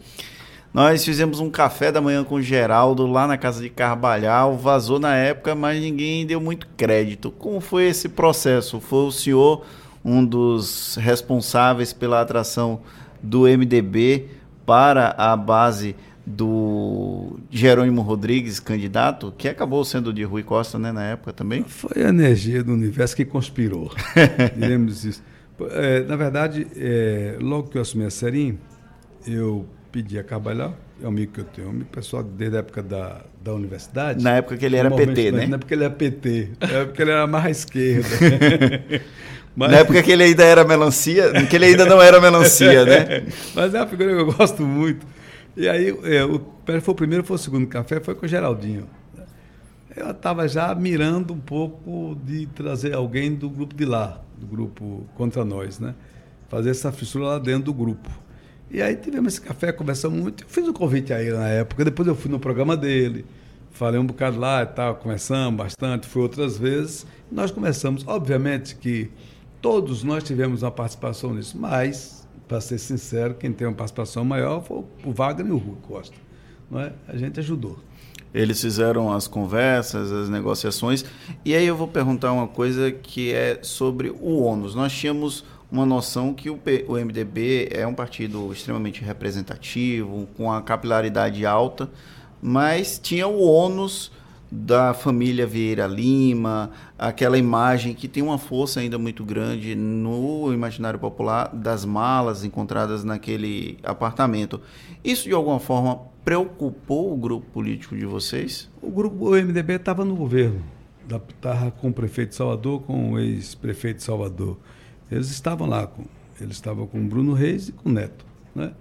Nós fizemos um café da manhã com o Geraldo lá na casa de Carvalhal, vazou na época, mas ninguém deu muito crédito. Como foi esse processo? Foi o senhor um dos responsáveis pela atração do MDB para a base do Jerônimo Rodrigues, candidato, que acabou sendo de Rui Costa né, na época também? Foi a energia do universo que conspirou. Diremos isso. É, na verdade, é, logo que eu assumi a Serim, eu pedi a Carvalhal, é um amigo que eu tenho, um pessoal desde a época da, da universidade. Na época que ele era PT, né? Na época que ele era PT, na época que ele era mais à esquerda. Mas... Na época que ele ainda era melancia, que ele ainda não era melancia, né? Mas é uma figura que eu gosto muito. E aí, é, o, foi o primeiro, foi o segundo café, foi com o Geraldinho. Eu estava já mirando um pouco de trazer alguém do grupo de lá, do grupo contra nós, né? Fazer essa fissura lá dentro do grupo. E aí tivemos esse café, conversamos muito. Eu fiz um convite a ele na época, depois eu fui no programa dele, falei um bocado lá e tal, conversamos bastante, foi outras vezes. Nós começamos, obviamente que todos nós tivemos uma participação nisso, mas, para ser sincero, quem tem uma participação maior foi o Wagner e o Rui Costa. Não é? A gente ajudou. Eles fizeram as conversas, as negociações. E aí eu vou perguntar uma coisa que é sobre o ônus. Nós tínhamos uma noção que o, P, o MDB é um partido extremamente representativo, com a capilaridade alta, mas tinha o ônus da família Vieira Lima, aquela imagem que tem uma força ainda muito grande no imaginário popular das malas encontradas naquele apartamento. Isso de alguma forma preocupou o grupo político de vocês? O grupo o MDB estava no governo, estava com o prefeito Salvador, com o ex-prefeito Salvador. Eles estavam lá, com, eles estavam com Bruno Reis e com Neto. Né?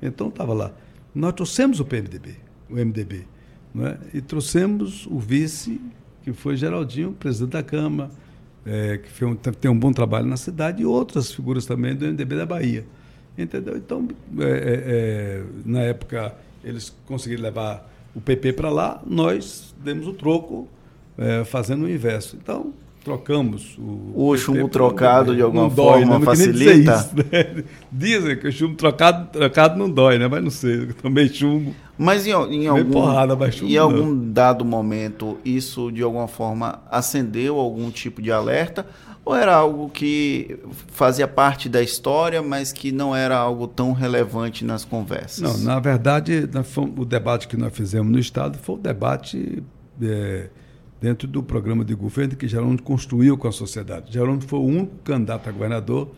Então estava lá. Nós trouxemos o PMDB, o MDB, né? e trouxemos o vice, que foi Geraldinho, presidente da Câmara, é, que um, tem um bom trabalho na cidade, e outras figuras também do MDB da Bahia. Entendeu? Então, é, é, é na época, eles conseguiram levar o PP para lá, nós demos o troco é, fazendo o inverso. Então, trocamos o. O chumbo trocado de alguma dói, forma né? facilita. Isso, né? Dizem que o chumbo trocado, trocado não dói, né? Mas não sei, também chumbo. Mas em, em algum, porrada, mas chumbo em algum dado momento, isso de alguma forma acendeu algum tipo de alerta? Ou era algo que fazia parte da história, mas que não era algo tão relevante nas conversas? Não, na verdade, o debate que nós fizemos no Estado foi o debate. É, dentro do programa de governo que Geraldo construiu com a sociedade. Geraldo foi o único candidato a governador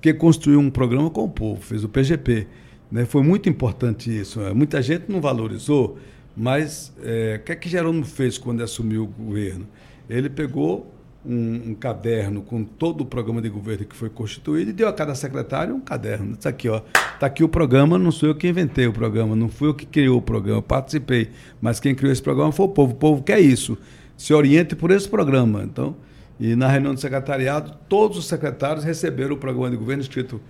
que construiu um programa com o povo, fez o PGP. Né? Foi muito importante isso. Né? Muita gente não valorizou, mas é, o que é que Geraldo fez quando assumiu o governo? Ele pegou um, um, caderno com todo o programa de governo que foi constituído e deu a cada secretário um caderno. Isso aqui, ó. Está aqui o programa, não sou eu que inventei o programa, não fui eu que criou o programa, eu participei. Mas quem criou esse programa foi o povo. O povo quer isso se oriente por esse programa. Então, e na reunião do secretariado, todos os secretários receberam o programa de governo escrito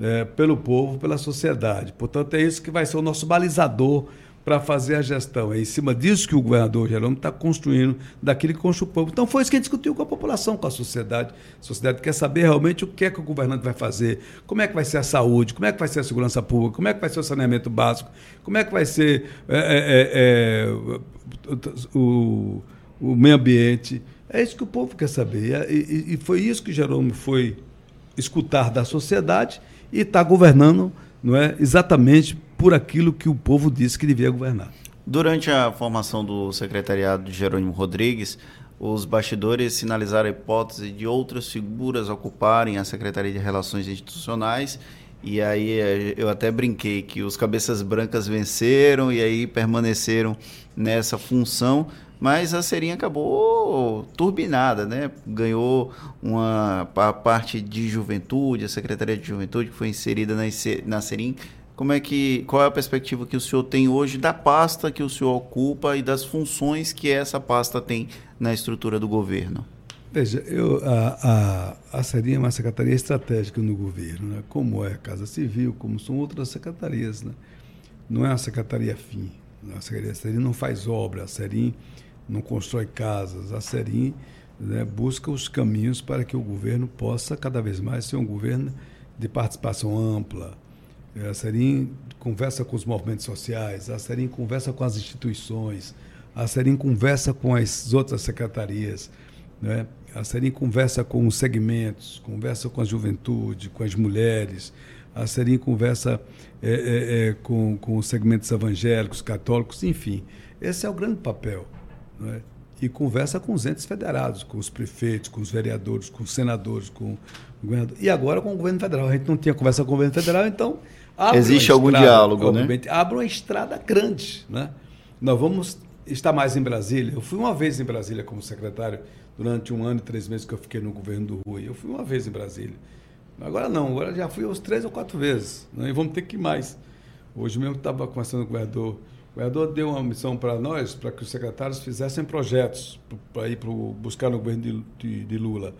é, pelo povo, pela sociedade. Portanto, é isso que vai ser o nosso balizador para fazer a gestão. É em cima disso que o governador Jerônimo está construindo, daquilo que construiu o povo. Então, foi isso que a gente discutiu com a população, com a sociedade. A sociedade quer saber realmente o que é que o governante vai fazer, como é que vai ser a saúde, como é que vai ser a segurança pública, como é que vai ser o saneamento básico, como é que vai ser é, é, é o o meio ambiente. É isso que o povo quer saber. E, e foi isso que Jerônimo foi escutar da sociedade e está governando não é, exatamente por aquilo que o povo disse que devia governar. Durante a formação do secretariado de Jerônimo Rodrigues, os bastidores sinalizaram a hipótese de outras figuras ocuparem a Secretaria de Relações Institucionais. E aí eh, eu até brinquei que os cabeças brancas venceram e aí permaneceram nessa função, mas a Serinha acabou turbinada, né? Ganhou uma a parte de juventude, a Secretaria de Juventude que foi inserida na, Serim. Como é que, qual é a perspectiva que o senhor tem hoje da pasta que o senhor ocupa e das funções que essa pasta tem na estrutura do governo? Veja, eu, a, a, a Serim é uma secretaria estratégica no governo, né? como é a Casa Civil, como são outras secretarias. Né? Não é uma secretaria fim. A Secretaria Serim não faz obra, a Serim não constrói casas. A Serim né, busca os caminhos para que o governo possa cada vez mais ser um governo de participação ampla. A Serim conversa com os movimentos sociais, a Serim conversa com as instituições, a Serim conversa com as outras secretarias, né? a Serim conversa com os segmentos, conversa com a juventude, com as mulheres, a Serim conversa é, é, é, com, com os segmentos evangélicos, católicos, enfim. Esse é o grande papel é? e conversa com os entes federados, com os prefeitos, com os vereadores, com os senadores, com o governador. E agora com o governo federal. A gente não tinha conversa com o governo federal, então. Existe algum estrada, diálogo, né? Abre uma estrada grande. Né? Nós vamos estar mais em Brasília. Eu fui uma vez em Brasília como secretário, durante um ano e três meses que eu fiquei no governo do Rui. Eu fui uma vez em Brasília. Agora não, agora já fui uns três ou quatro vezes. Né? E vamos ter que ir mais. Hoje mesmo estava conversando com o governador o vereador deu uma missão para nós, para que os secretários fizessem projetos para ir pro, buscar no governo de, de, de Lula.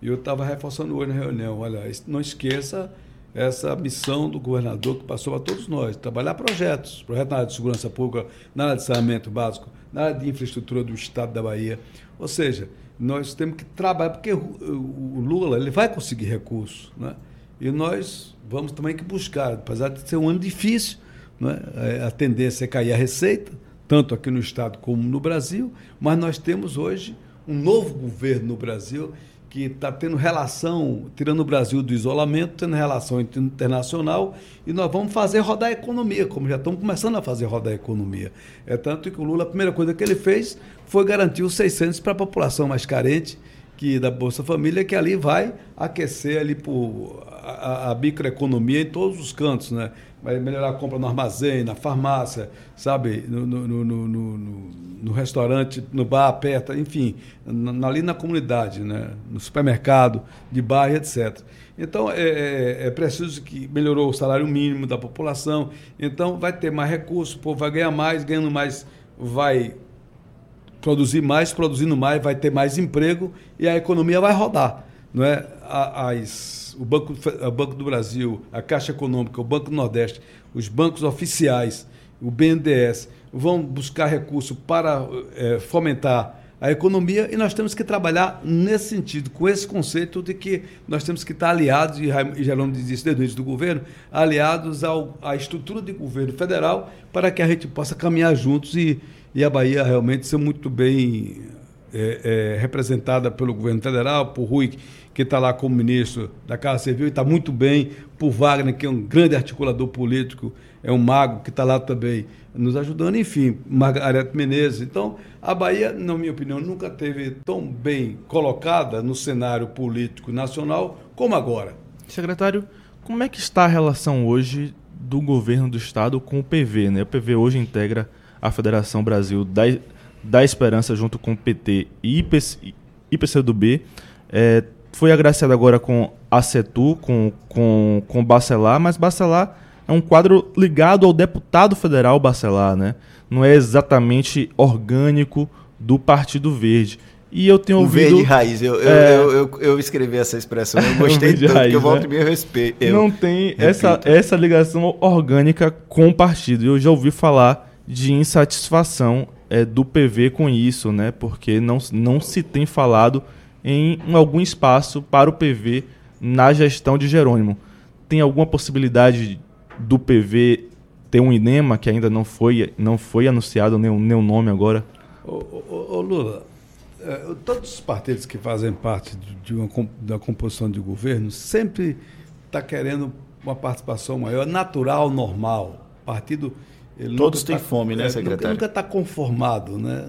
E eu estava reforçando hoje na reunião, olha, não esqueça essa missão do governador que passou para todos nós, trabalhar projetos, projetos na área de segurança pública, na área de saneamento básico, na área de infraestrutura do Estado da Bahia. Ou seja, nós temos que trabalhar, porque o Lula ele vai conseguir recursos, né? e nós vamos também que buscar, apesar de ser um ano difícil, né? a tendência é cair a receita, tanto aqui no Estado como no Brasil, mas nós temos hoje um novo governo no Brasil que está tendo relação, tirando o Brasil do isolamento, tendo relação internacional, e nós vamos fazer rodar a economia, como já estamos começando a fazer rodar a economia. É tanto que o Lula, a primeira coisa que ele fez foi garantir os 600 para a população mais carente, que da Bolsa Família, que ali vai aquecer ali por a, a microeconomia em todos os cantos, né? Vai melhorar a compra no armazém, na farmácia, sabe, no, no, no, no, restaurante, no bar perto, enfim, na, ali na comunidade, né? no supermercado, de bairro, etc. Então, é, é, é, preciso que melhorou o salário mínimo da população, então vai ter mais recursos, o povo vai ganhar mais, ganhando mais, vai produzir mais, produzindo mais, vai ter mais emprego e a economia vai rodar. Não é? As o Banco, o Banco do Brasil, a Caixa Econômica, o Banco do Nordeste, os bancos oficiais, o BNDES, vão buscar recursos para é, fomentar a economia e nós temos que trabalhar nesse sentido, com esse conceito de que nós temos que estar aliados, e Geraldo diz isso desde o do governo, aliados ao, à estrutura de governo federal para que a gente possa caminhar juntos e, e a Bahia realmente ser muito bem é, é, representada pelo governo federal, por Rui que está lá como ministro da Casa Civil e está muito bem, por Wagner, que é um grande articulador político, é um mago que está lá também nos ajudando, enfim, Margarete Menezes. Então, a Bahia, na minha opinião, nunca teve tão bem colocada no cenário político nacional como agora. Secretário, como é que está a relação hoje do governo do Estado com o PV? Né? O PV hoje integra a Federação Brasil da, da Esperança junto com o PT e IPC, IPCdoB. É, foi agraciado agora com a CETU, com, com, com Bacelar, mas Bacelar é um quadro ligado ao deputado federal Bacelar, né? Não é exatamente orgânico do Partido Verde. E eu tenho ouvido... verde raiz. Eu, é... eu, eu, eu, escrevi essa expressão, eu gostei tanto raiz, que eu volto né? me respeito. Não tem essa, essa ligação orgânica com o partido. Eu já ouvi falar de insatisfação é, do PV com isso, né? Porque não, não se tem falado em algum espaço para o PV na gestão de Jerônimo. Tem alguma possibilidade do PV ter um INEMA que ainda não foi, não foi anunciado nem, o nome agora? Ô, ô, ô Lula, é, todos os partidos que fazem parte de uma, da composição de governo sempre está querendo uma participação maior, natural, normal. Partido. Todos têm tá, fome, né, é, secretário? Nunca está conformado, né?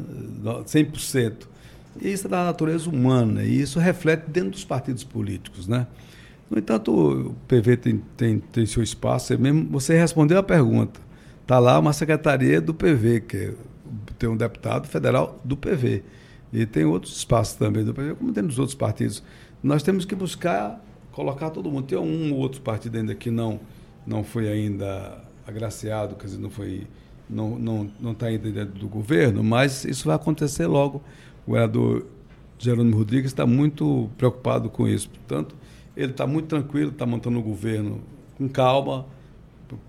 100%. E isso é da natureza humana, e isso reflete dentro dos partidos políticos. Né? No entanto, o PV tem, tem, tem seu espaço, mesmo, você respondeu a pergunta. Está lá uma secretaria do PV, que é, tem um deputado federal do PV. E tem outros espaços também do PV, como tem nos outros partidos. Nós temos que buscar colocar todo mundo. Tem um ou outro partido ainda que não, não foi ainda agraciado, quer dizer, não foi não está não, não tá ainda dentro do governo, mas isso vai acontecer logo o governador Jerônimo Rodrigues está muito preocupado com isso. Portanto, ele está muito tranquilo, está montando o governo com calma,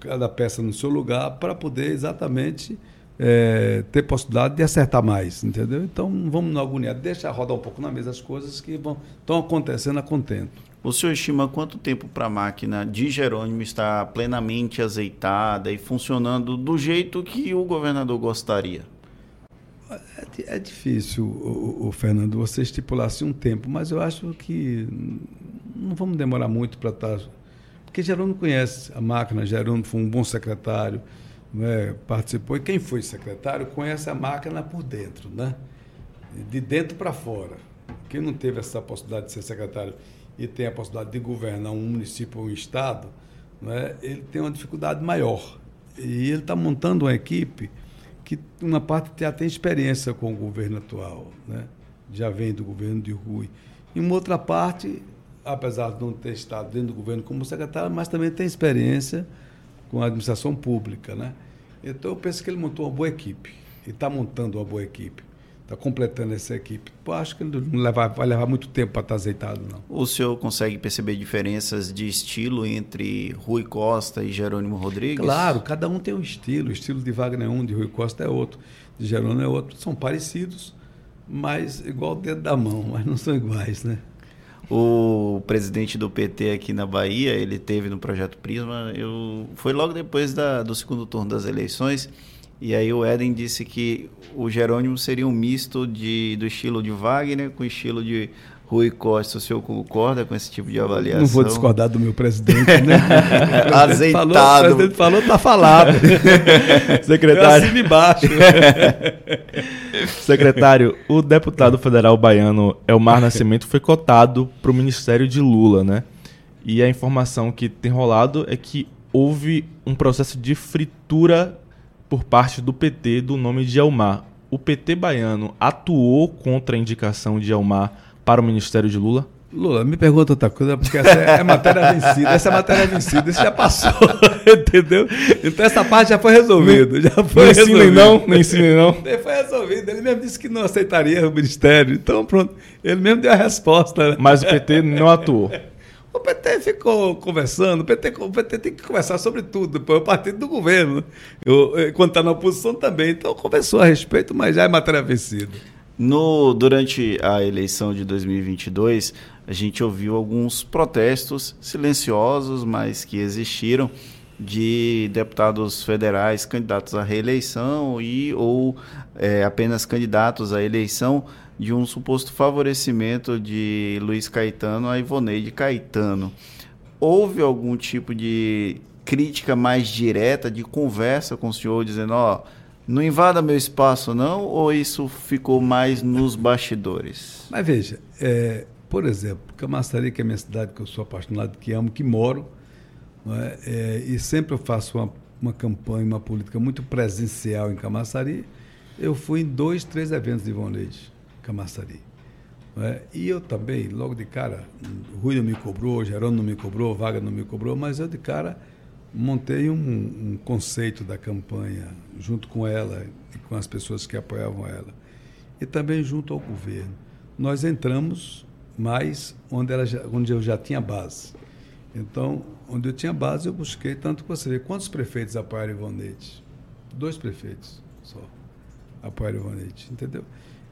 cada peça no seu lugar, para poder exatamente é, ter possibilidade de acertar mais, entendeu? Então, vamos na agoniar, deixa rodar um pouco na mesa as coisas que vão, estão acontecendo a contento. O senhor estima quanto tempo para a máquina de Jerônimo estar plenamente azeitada e funcionando do jeito que o governador gostaria? É, é difícil, o, o, Fernando, você estipulasse um tempo, mas eu acho que não vamos demorar muito para estar. Tá, porque Jerônimo conhece a máquina, Jerônimo foi um bom secretário, né, participou, e quem foi secretário conhece a máquina por dentro, né? de dentro para fora. Quem não teve essa possibilidade de ser secretário e tem a possibilidade de governar um município ou um estado, né, ele tem uma dificuldade maior. E ele está montando uma equipe que uma parte já tem experiência com o governo atual, né? já vem do governo de Rui. E uma outra parte, apesar de não ter estado dentro do governo como secretário, mas também tem experiência com a administração pública. Né? Então eu penso que ele montou uma boa equipe, e está montando uma boa equipe. está completando essa equipe. Eu acho que não levar, vai levar muito tempo para estar tá azeitado, não. O senhor consegue perceber diferenças de estilo entre Rui Costa e Jerônimo Rodrigues? Claro, cada um tem um estilo. O estilo de Wagner é um, de Rui Costa é outro, de Jerônimo é outro. São parecidos, mas igual o dedo da mão, mas não são iguais, né? O presidente do PT aqui na Bahia, ele teve no Projeto Prisma, eu, foi logo depois da, do segundo turno das eleições, e aí o Éden disse que o Jerônimo seria um misto de, do estilo de Wagner com o estilo de Rui Costa. O senhor concorda com esse tipo de avaliação? Não vou discordar do meu presidente, né? Azeitado. Falou, o presidente falou, tá falado. Secretário. Eu embaixo. Secretário, o deputado federal baiano Elmar Nascimento foi cotado para o ministério de Lula, né? E a informação que tem rolado é que houve um processo de fritura por parte do PT do nome de Elmar. O PT baiano atuou contra a indicação de Elmar para o Ministério de Lula? Lula, me pergunta outra coisa, porque essa é matéria vencida. Essa é matéria vencida, isso já passou, entendeu? Então essa parte já foi resolvida. Já foi não ensinem não, não ensinem não. Foi resolvido. Ele mesmo disse que não aceitaria o ministério. Então pronto, ele mesmo deu a resposta. Né? Mas o PT não atuou. O PT ficou conversando, o PT, o PT tem que conversar sobre tudo, depois o partido do governo. Eu, quando está na oposição também. Então conversou a respeito, mas já é matéria vencida. No, durante a eleição de 2022, a gente ouviu alguns protestos silenciosos, mas que existiram, de deputados federais candidatos à reeleição e ou é, apenas candidatos à eleição de um suposto favorecimento de Luiz Caetano a Ivoneide Caetano. Houve algum tipo de crítica mais direta, de conversa com o senhor, dizendo, ó, oh, não invada meu espaço não, ou isso ficou mais nos bastidores? Mas veja, é, por exemplo, Camaçari, que é a minha cidade, que eu sou apaixonado, que amo, que moro, é? É, e sempre eu faço uma, uma campanha, uma política muito presencial em Camaçari, eu fui em dois, três eventos de Ivoneide. Camaçari. É? E eu também, logo de cara, Rui não me cobrou, Gerônimo não me cobrou, Vaga não me cobrou, mas eu de cara montei um, um, conceito da campanha junto com ela e com as pessoas que apoiavam ela. E também junto ao governo. Nós entramos mais onde, ela já, onde eu já tinha base. Então, onde eu tinha base, eu busquei, tanto que você vê, quantos prefeitos apoiaram Ivonete? Dois prefeitos só apoiaram Ivonete, entendeu?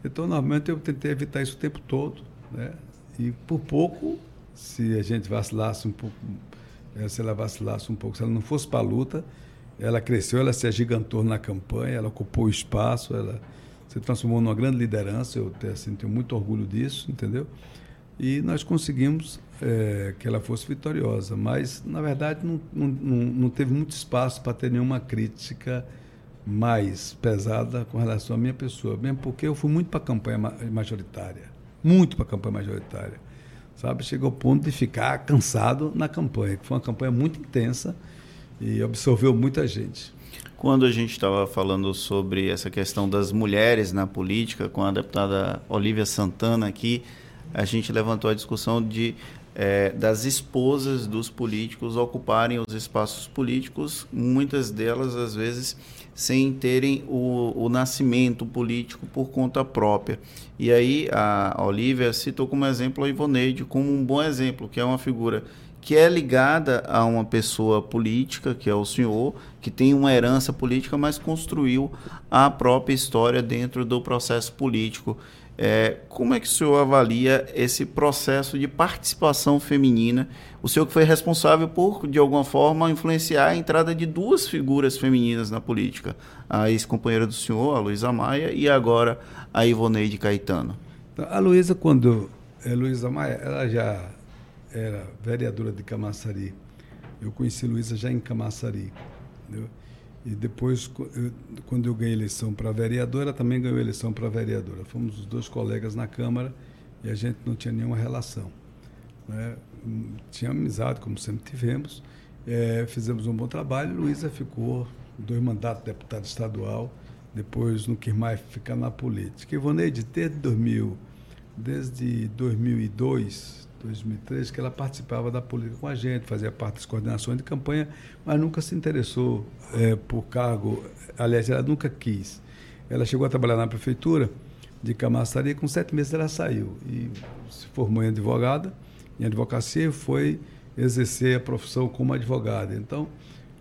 Então, normalmente, eu tentei evitar isso o tempo todo. Né? E, por pouco, se a gente vacilasse um pouco, eh, se ela vacilasse um pouco, se ela não fosse para a luta, ela cresceu, ela se agigantou na campanha, ela ocupou espaço, ela se transformou numa grande liderança. Eu assim, tenho muito orgulho disso, entendeu? E nós conseguimos é, que ela fosse vitoriosa, mas, na verdade, não, não, não teve muito espaço para ter nenhuma crítica mais pesada com relação à minha pessoa, mesmo porque eu fui muito para a campanha majoritária, muito para a campanha majoritária, sabe? Chegou ao ponto de ficar cansado na campanha, que foi uma campanha muito intensa e absorveu muita gente. Quando a gente estava falando sobre essa questão das mulheres na política, com a deputada Olivia Santana aqui, a gente levantou a discussão de é, das esposas dos políticos ocuparem os espaços políticos, muitas delas, às vezes, sem terem o, o nascimento político por conta própria. E aí a Olivia citou como exemplo a Ivoneide, como um bom exemplo, que é uma figura que é ligada a uma pessoa política, que é o senhor, que tem uma herança política, mas construiu a própria história dentro do processo político. É, como é que o senhor avalia esse processo de participação feminina? O senhor que foi responsável por, de alguma forma, influenciar a entrada de duas figuras femininas na política. A ex-companheira do senhor, a Luísa Maia, e agora a Ivoneide Caetano. Então, a Luísa, quando... É, Luísa Maia, ela já era vereadora de Camaçari. Eu conheci Luísa já em Camaçari. Entendeu? E depois, quando eu ganhei eleição para vereadora, também ganhou eleição para vereadora. Fomos os dois colegas na Câmara e a gente não tinha nenhuma relação. Né? Tinha amizade, como sempre tivemos. É, fizemos um bom trabalho. Luísa ficou dois mandatos de deputado estadual, depois não quis mais ficar na política. Ivoneide, desde 2000, desde 2002, 2003, que ela participava da política com a gente, fazia parte das coordenações de campanha, mas nunca se interessou é, por cargo, aliás, ela nunca quis. Ela chegou a trabalhar na prefeitura, de Camaçari. Com sete meses ela saiu e se formou em advogada, em advocacia e foi exercer a profissão como advogada. Então,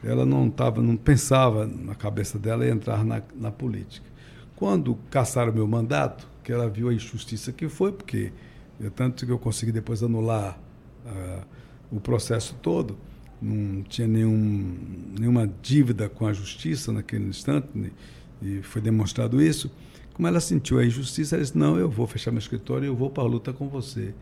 ela não tava, não pensava na cabeça dela entrar na, na política. Quando caçaram meu mandato, que ela viu a injustiça que foi, porque tanto que eu consegui depois anular uh, o processo todo, não tinha nenhum, nenhuma dívida com a justiça naquele instante, e foi demonstrado isso. Como ela sentiu a injustiça, ela disse: Não, eu vou fechar meu escritório e eu vou para a luta com você.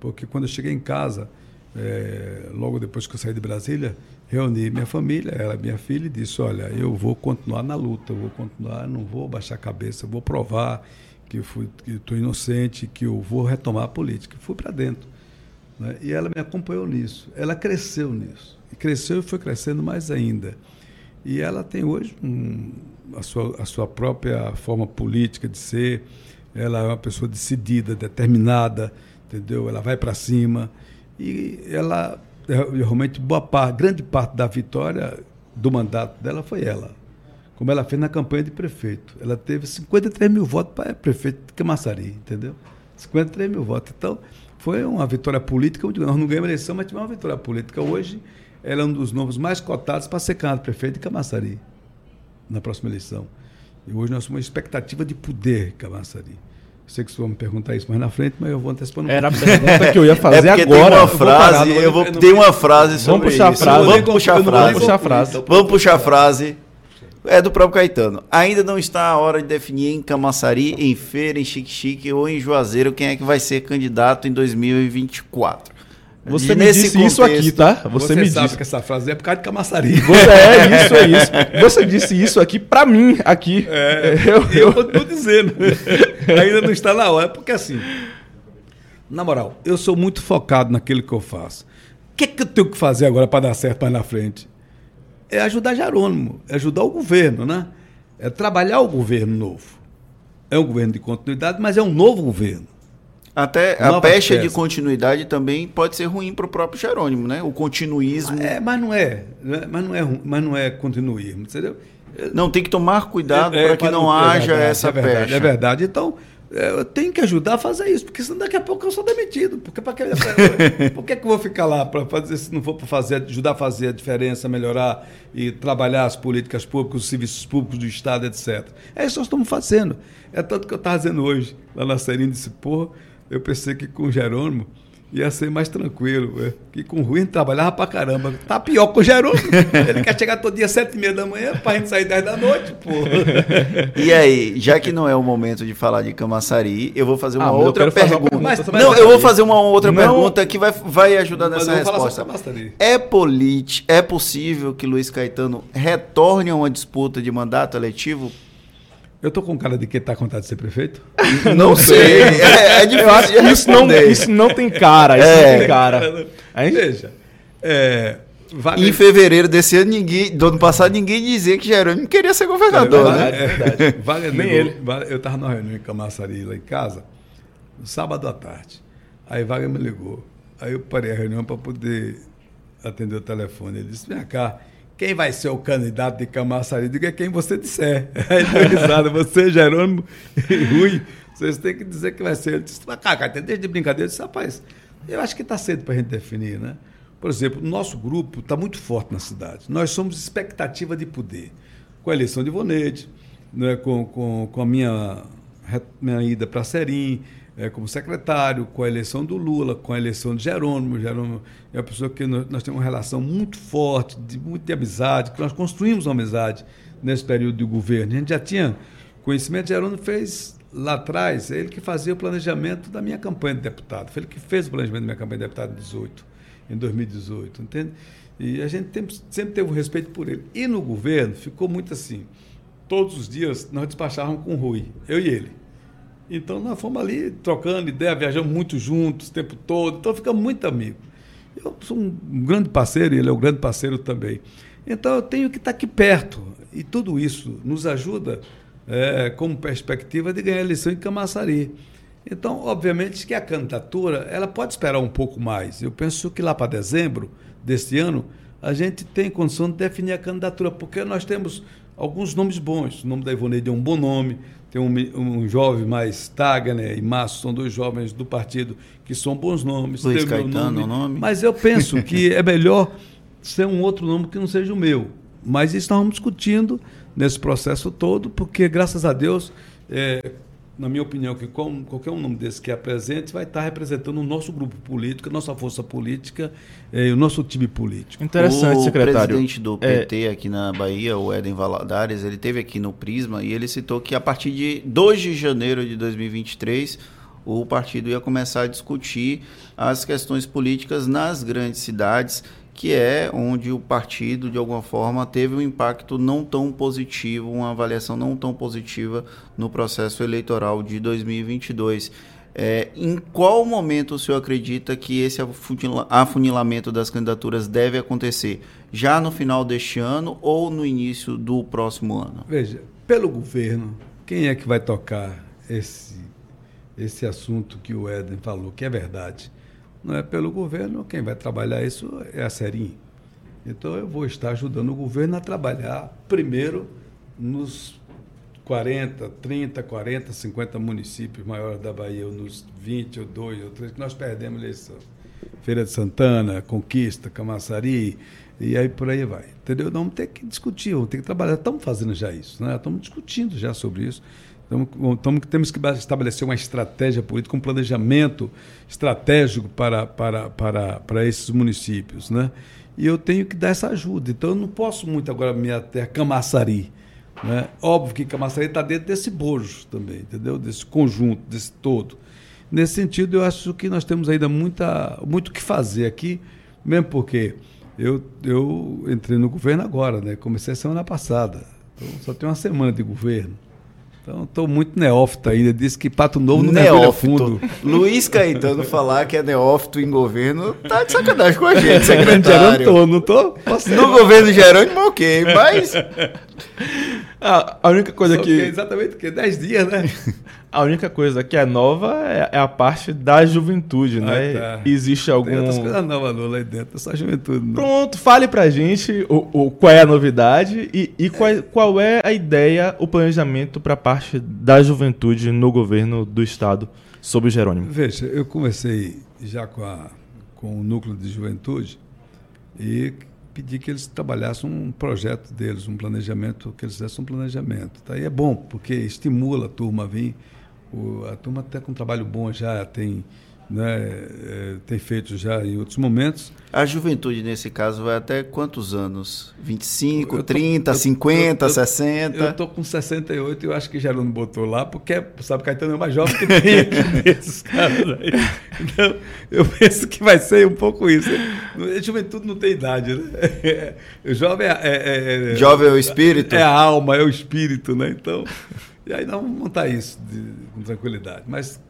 Porque quando eu cheguei em casa, é, logo depois que eu saí de Brasília, reuni minha família, ela minha filha, e disse: Olha, eu vou continuar na luta, eu vou continuar, não vou baixar a cabeça, eu vou provar que estou inocente, que eu vou retomar a política. Fui para dentro. Né? E ela me acompanhou nisso. Ela cresceu nisso. E cresceu e foi crescendo mais ainda. E ela tem hoje um, a, sua, a sua própria forma política de ser. Ela é uma pessoa decidida, determinada, entendeu? Ela vai para cima. E ela, é, realmente, boa parte, grande parte da vitória do mandato dela foi ela. Como ela fez na campanha de prefeito. Ela teve 53 mil votos para prefeito de Camaçari, entendeu? 53 mil votos. Então, foi uma vitória política. Nós não ganhamos eleição, mas tivemos uma vitória política. Hoje, ela é um dos nomes mais cotados para ser candidato prefeito de Camaçari, na próxima eleição. E hoje nós temos uma expectativa de poder em Camaçari. Sei que vocês vão me perguntar isso mais na frente, mas eu vou antecipando. Era a pergunta que eu ia fazer é agora. Tem uma frase, eu vou, ter uma frase sobre vamos puxar isso. A frase. Vamos puxar a frase. Vamos puxar a frase. Vamos puxar a frase. É do próprio Caetano. Ainda não está a hora de definir em Camaçari, em Feira, em Chique-Chique ou em Juazeiro quem é que vai ser candidato em 2024. Você me disse contexto, isso aqui, tá? Você, você me sabe disse. que essa frase é por causa de Camaçari. Você, é isso, é isso. Você disse isso aqui pra mim, aqui. É, eu, eu continuo dizendo. Ainda não está na hora. É porque assim, na moral, eu sou muito focado naquilo que eu faço. O que, é que eu tenho que fazer agora para dar certo mais na frente? É ajudar Jerônimo, é ajudar o governo, né? É trabalhar o governo novo. É um governo de continuidade, mas é um novo governo. Até a pecha de continuidade também pode ser ruim para o próprio Jerônimo, né? O continuismo. É, mas não é, né? mas não é, mas não é continuismo, entendeu? Não tem que tomar cuidado é, para que não, haja é verdade, essa é verdade, pecha. É verdade. Então é, eu tenho que ajudar a fazer isso, porque senão daqui a pouco eu sou demitido. Porque para que, por que, que eu vou ficar lá para fazer se não for para fazer, ajudar a fazer a diferença, melhorar e trabalhar as políticas públicas, os serviços públicos do Estado, etc. É isso que nós estamos fazendo. É tanto que eu estava dizendo hoje, lá na Serina, disse, porra eu pensei que com o Jerônimo ia ser mais tranquilo. Ué. Que com o Rui trabalhava pra caramba. Tá pior com o Jerônimo. Ele quer chegar todo dia às sete e meia da manhã pra gente sair dez da noite, pô. E aí, já que não é o momento de falar de Camaçari, eu vou fazer uma Ah, outra fazer uma pergunta. pergunta Mas- não, eu vou fazer uma outra Não- pergunta que vai, vai ajudar Mas nessa eu vou falar resposta. É político, é possível que Luiz Caetano retorne a uma disputa de mandato eletivo? Eu tô com cara de que tá com vontade de ser prefeito? Não sei. É, é difícil de isso não, isso não tem cara, isso É. não tem cara. Aí, Veja, é, Wagner- Em fevereiro desse ano, ninguém, do ano passado, ninguém dizia que Jerônimo queria ser governador, É, né? é verdade. Wagner Nem ligou- ele. Eu estava numa reunião em Camaçari, lá em casa, no sábado à tarde. Aí Wagner me ligou. Aí eu parei a reunião para poder atender o telefone. Ele disse: Vem cá, quem vai ser o candidato de Camaçari? Diga quem você disser. Aí deu risada. Você, Jerônimo e Rui, vocês têm que dizer que vai ser. Ele disse: cara, desde brincadeira, eu disse: Rapaz, eu acho que está cedo para a gente definir, né? Por exemplo, o nosso grupo está muito forte na cidade. Nós somos expectativa de poder. Com a eleição de Ivonete, né, com, com, com a minha, minha ida para Serim, eh, como secretário, com a eleição do Lula, com a eleição de Jerônimo. Jerônimo é uma pessoa que nós, nós temos uma relação muito forte, de, muito de amizade, que nós construímos uma amizade nesse período de governo. A gente já tinha conhecimento, Jerônimo fez lá atrás, é ele que fazia o planejamento da minha campanha de deputado. Foi ele que fez o planejamento da minha campanha de deputado em 18 em 2018, entende? E a gente tem- sempre teve um respeito por ele. E no governo ficou muito assim. Todos os dias nós despachávamos com o Rui, eu e ele. Então nós fomos ali trocando ideia, viajamos muito juntos o tempo todo, então ficamos muito amigos. Eu sou um grande parceiro e ele é um grande parceiro também. Então eu tenho que estar aqui perto. E tudo isso nos ajuda é, como perspectiva de ganhar eleição em Camaçari. Então, obviamente que a candidatura ela pode esperar um pouco mais. Eu penso que lá para dezembro deste ano a gente tem condição de definir a candidatura, porque nós temos alguns nomes bons. O nome da Ivoneide é um bom nome. Tem um, um jovem mais Tagner e Márcio, são dois jovens do partido que são bons nomes. Luiz Caetano nome, nome. Mas eu penso que é melhor ser um outro nome que não seja o meu. Mas isso nós vamos discutindo nesse processo todo, porque, graças a Deus, é, na minha opinião, que com, qualquer um nome desse que apresente vai estar representando o nosso grupo político, a nossa força política e o nosso time político. Interessante, o secretário. O presidente do PT é... aqui na Bahia, o Eden Valadares, ele teve aqui no Prisma e ele citou que a partir de 2 de janeiro de 2023 o partido ia começar a discutir as questões políticas nas grandes cidades que é onde o partido, de alguma forma, teve um impacto não tão positivo, uma avaliação não tão positiva no processo eleitoral de 2022. É, em qual momento o senhor acredita que esse afunilamento das candidaturas deve acontecer? Já no final deste ano ou no início do próximo ano? Veja, pelo governo, quem é que vai tocar esse, esse assunto que o Éden falou, que é verdade? Não é pelo governo, quem vai trabalhar isso é a Serim. Então eu vou estar ajudando o governo a trabalhar primeiro nos 40, 30, 40, 50 municípios maiores da Bahia, ou nos 20 ou 2 ou 3 que nós perdemos eleição. Feira de Santana, Conquista, Camaçari, e aí por aí vai. Entendeu? Não vamos ter que discutir, vamos ter que trabalhar. Estamos fazendo já isso, né? estamos discutindo já sobre isso. Então, temos que estabelecer uma estratégia política, um planejamento estratégico para, para, para, para esses municípios. Né? E eu tenho que dar essa ajuda. Então, eu não posso muito agora me até a Camaçari. Né? Óbvio que Camaçari está dentro desse bojo também, entendeu? Desse conjunto, desse todo. Nesse sentido, eu acho que nós temos ainda muita, muito o que fazer aqui, mesmo porque eu, eu entrei no governo agora, né? comecei semana passada. Então, só tem uma semana de governo. Então, estou muito neófito ainda. Disse que Pato Novo não neófito. fundo. Luiz Caetano falar que é neófito em governo tá de sacanagem com a gente, secretário. não tô, não tô. No governo Jerônimo, ok, mas... A, a única coisa Só que... É exatamente o quê? Dez dias, né? A única coisa que é nova é, é a parte da juventude, ah, né? Tá. Existe algum. Tem outras coisas novas lá dentro, é só juventude. Não. Pronto, fale pra gente o, o, qual é a novidade e, e qual, é. qual é a ideia, o planejamento para a parte da juventude no governo do Estado sob o Jerônimo. Veja, eu comecei já com, a, com o núcleo de juventude e pedi que eles trabalhassem um projeto deles, um planejamento, que eles fizessem um planejamento. E é bom, porque estimula a turma a vir o, a turma até com um trabalho bom já tem, né, é, tem feito já em outros momentos. A juventude, nesse caso, vai até quantos anos? 25, tô, 30, eu, 50, eu, 60? Eu estou com 68 e eu acho que Geraldo botou lá, porque, sabe, Caetano é mais jovem que tem aqui desses caras aí. Então, eu penso que vai ser um pouco isso. A juventude não tem idade, né? O jovem é, é, é, jovem é o espírito? É a alma, é o espírito, né? Então... E aí nós vamos montar isso de, com tranquilidade, mas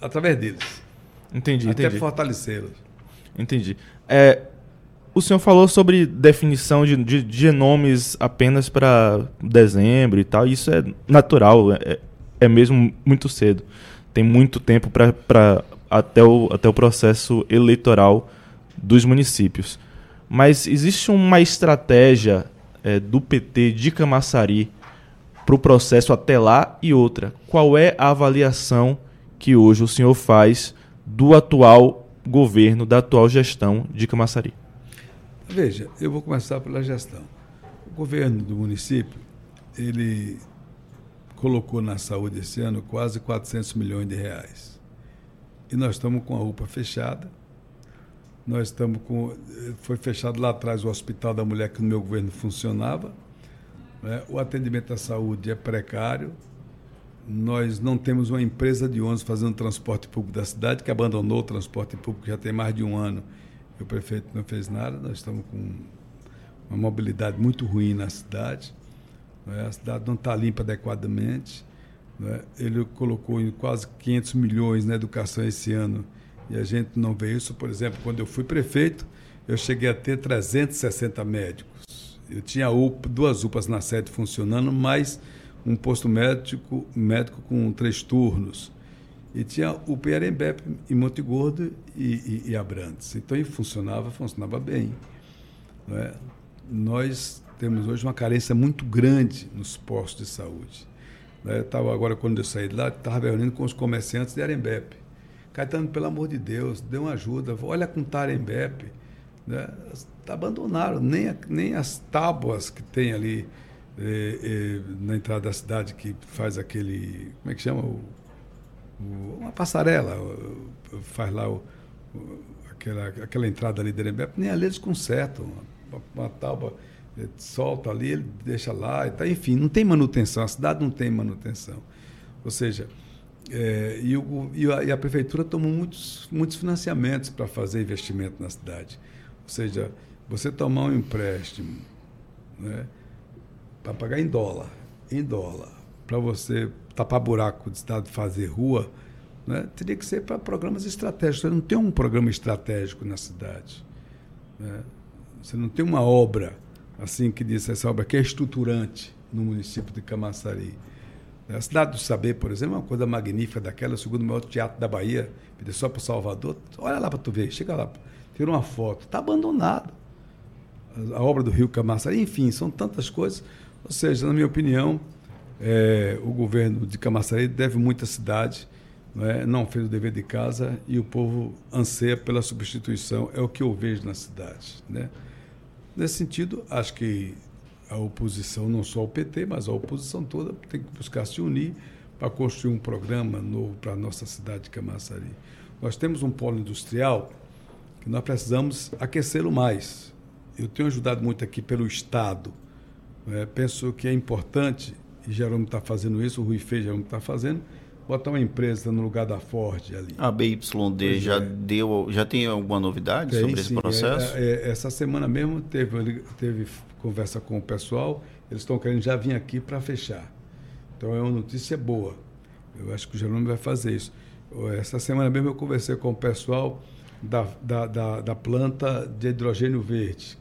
através deles. Entendi, Até entendi. fortalecê-los. Entendi. É, o senhor falou sobre definição de, de, de genomes apenas para dezembro e tal. Isso é natural, é, é mesmo muito cedo. Tem muito tempo para até o, até o processo eleitoral dos municípios. Mas existe uma estratégia é, do PT de Camaçari para o processo até lá e outra. Qual é a avaliação que hoje o senhor faz do atual governo, da atual gestão de Camaçari? Veja, eu vou começar pela gestão. O governo do município, ele colocou na saúde esse ano quase 400 milhões de reais. E nós estamos com a UPA fechada. Nós estamos com. Foi fechado lá atrás o Hospital da Mulher que no meu governo funcionava né? O atendimento à saúde é precário. Nós não temos uma empresa de ônibus fazendo transporte público da cidade, que abandonou o transporte público já tem mais de um ano. E o prefeito não fez nada. Nós estamos com uma mobilidade muito ruim na cidade. Né? A cidade não está limpa adequadamente. Né? Ele colocou quase 500 milhões na educação esse ano e a gente não vê isso. Por exemplo, quando eu fui prefeito, eu cheguei a ter 360 médicos. Eu tinha UPA, duas UPAs na sede funcionando, mais um posto médico, médico com três turnos. E tinha o Pierembep em Monte Gordo e, e, e Abrantes. Então, funcionava, funcionava bem. É? Nós temos hoje uma carência muito grande nos postos de saúde. Né? Tava agora, quando eu saí de lá, estava reunindo com os comerciantes de Arembepe. Caetano, pelo amor de Deus, dê uma ajuda, olha com Tarembepe. Né? Abandonaram, nem, nem as tábuas que tem ali eh, eh, na entrada da cidade, que faz aquele. Como é que chama? O, o, uma passarela, faz lá o, aquela, aquela entrada ali de Arembepe, nem ali eles consertam. Uma, uma tábua solta ali, ele deixa lá, e tá, enfim, não tem manutenção, a cidade não tem manutenção. Ou seja, é, e, o, e, a, e, a, prefeitura tomou muitos, muitos financiamentos para fazer investimento na cidade. Ou seja, você tomar um empréstimo né, para pagar em dólar, em dólar, para você tapar buraco de estado fazer rua, né, teria que ser para programas estratégicos. Você não tem um programa estratégico na cidade. Né? Você não tem uma obra assim que disse essa obra que é estruturante no município de Camaçari. A Cidade do Saber, por exemplo, é uma coisa magnífica daquela, o segundo maior teatro da Bahia, só para Salvador. Olha lá para tu ver, chega lá, tira uma foto. Está abandonado. A obra do Rio Camaçari, enfim, são tantas coisas. Ou seja, na minha opinião, é, o governo de Camaçari deve muito à cidade, não, é? não fez o dever de casa e o povo anseia pela substituição, é o que eu vejo na cidade. Né? Nesse sentido, acho que a oposição, não só o PT, mas a oposição toda, tem que buscar se unir para construir um programa novo para a nossa cidade de Camaçari. Nós temos um polo industrial que nós precisamos aquecê-lo mais. Eu tenho ajudado muito aqui pelo Estado. Né? Penso que é importante, e Jerônimo está fazendo isso, o Rui Fez Jerônimo está fazendo, botar uma empresa no lugar da Ford ali. A BYD já é. deu, já tem alguma novidade tem, sobre esse processo? É, é, essa semana mesmo teve, teve conversa com o pessoal, eles estão querendo já vir aqui para fechar. Então é uma notícia boa. Eu acho que o Jerônimo vai fazer isso. Essa semana mesmo eu conversei com o pessoal da, da, da, da planta de hidrogênio verde,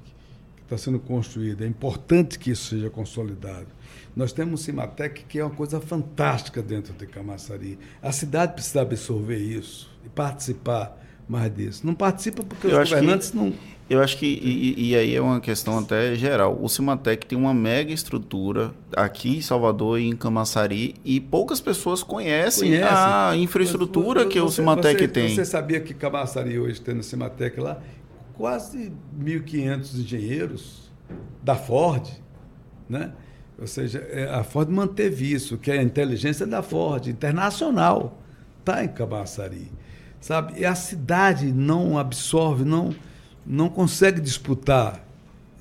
que está sendo construída. É importante que isso seja consolidado. Nós temos um Cimatec que é uma coisa fantástica dentro de Camaçari. A cidade precisa absorver isso e participar mais disso. Não participa porque eu os governantes que, não. Eu acho que, e, e, aí é uma questão até geral. O Cimatec tem uma mega estrutura aqui em Salvador e em Camaçari e poucas pessoas conhecem Conhece. a infraestrutura você, que o Cimatec você, tem. Você sabia que Camaçari hoje tem no Cimatec lá quase 1.500 engenheiros da Ford, né? Ou seja, é, a Ford manteve isso, que é a inteligência da Ford, internacional, está em Cabaçari. Sabe? E a cidade não absorve, não, não consegue disputar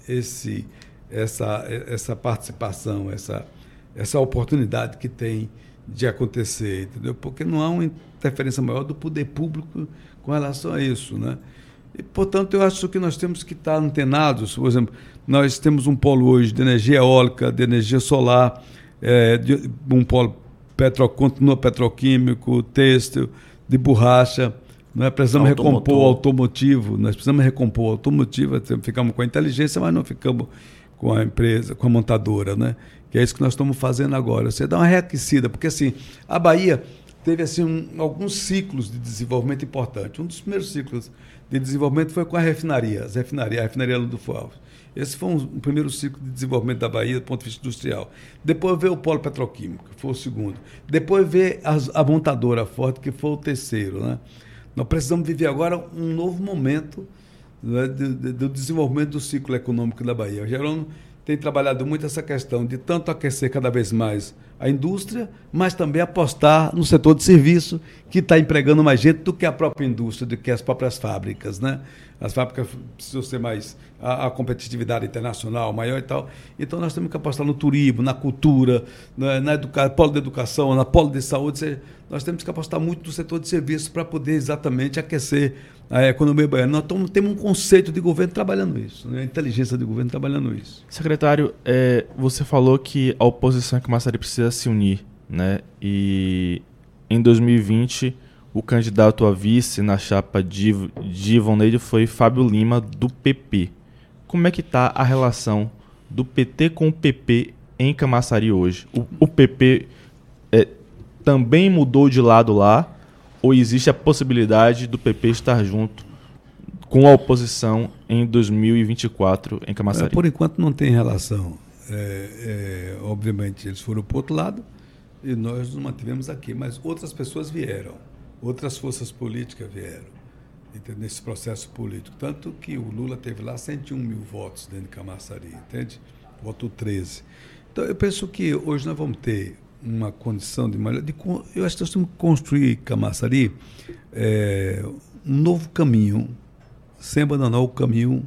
esse, essa, essa participação, essa, essa oportunidade que tem de acontecer, entendeu? Porque não há uma interferência maior do poder público com relação a isso, né? E, portanto, eu acho que nós temos que estar antenados. Por exemplo, nós temos um polo hoje de energia eólica, de energia solar, é, de, um polo petro, continua petroquímico, têxtil, de borracha. Nós precisamos Automotor. recompor o automotivo, nós precisamos recompor o automotivo, ficamos com a inteligência, mas não ficamos com a empresa, com a montadora, né? Que é isso que nós estamos fazendo agora. Você dá uma reaquecida, porque assim, a Bahia teve assim um, alguns ciclos de desenvolvimento importantes. Um dos primeiros ciclos de desenvolvimento foi com a refinaria, as refinarias, a refinaria Ludolfo Alves. Esse foi um, primeiro ciclo de desenvolvimento da Bahia do ponto de vista industrial. Depois veio o polo petroquímico, que foi o segundo. Depois veio a, a montadora forte, que foi o terceiro. Né? Nós precisamos viver agora um novo momento né, do, do desenvolvimento do ciclo econômico da Bahia. O Gerônimo tem trabalhado muito essa questão de tanto aquecer cada vez mais a indústria, mas também apostar no setor de serviço, que está empregando mais gente do que a própria indústria, do que as próprias fábricas. Né? As fábricas precisam ser mais. A, a competitividade internacional maior e tal. Então nós temos que apostar no turismo, na cultura, na, na educa, polo de educação, na polo de saúde. Nós temos que apostar muito no setor de serviço para poder exatamente aquecer a economia baiana. Nós temos um conceito de governo trabalhando isso, né? a inteligência de governo trabalhando isso. Secretário, é, você falou que a oposição que Massari precisa se unir, né? E em 2020 o candidato a vice na chapa de, de Ivoneide foi Fábio Lima, do PP. Como é que está a relação do PT com o PP em Camaçari hoje? O, o PP é, também mudou de lado lá? Ou existe a possibilidade do PP estar junto com a oposição em 2024 em Camaçari? É, por enquanto não tem relação. É, é, obviamente eles foram para outro lado e nós nos mantivemos aqui, mas outras pessoas vieram, outras forças políticas vieram entende? nesse processo político. Tanto que o Lula teve lá 101 mil votos dentro de Camaçari, entende? Voto 13. Então eu penso que hoje nós vamos ter uma condição de melhor. Eu acho que nós temos que construir Camaçari é, um novo caminho, sem abandonar o caminho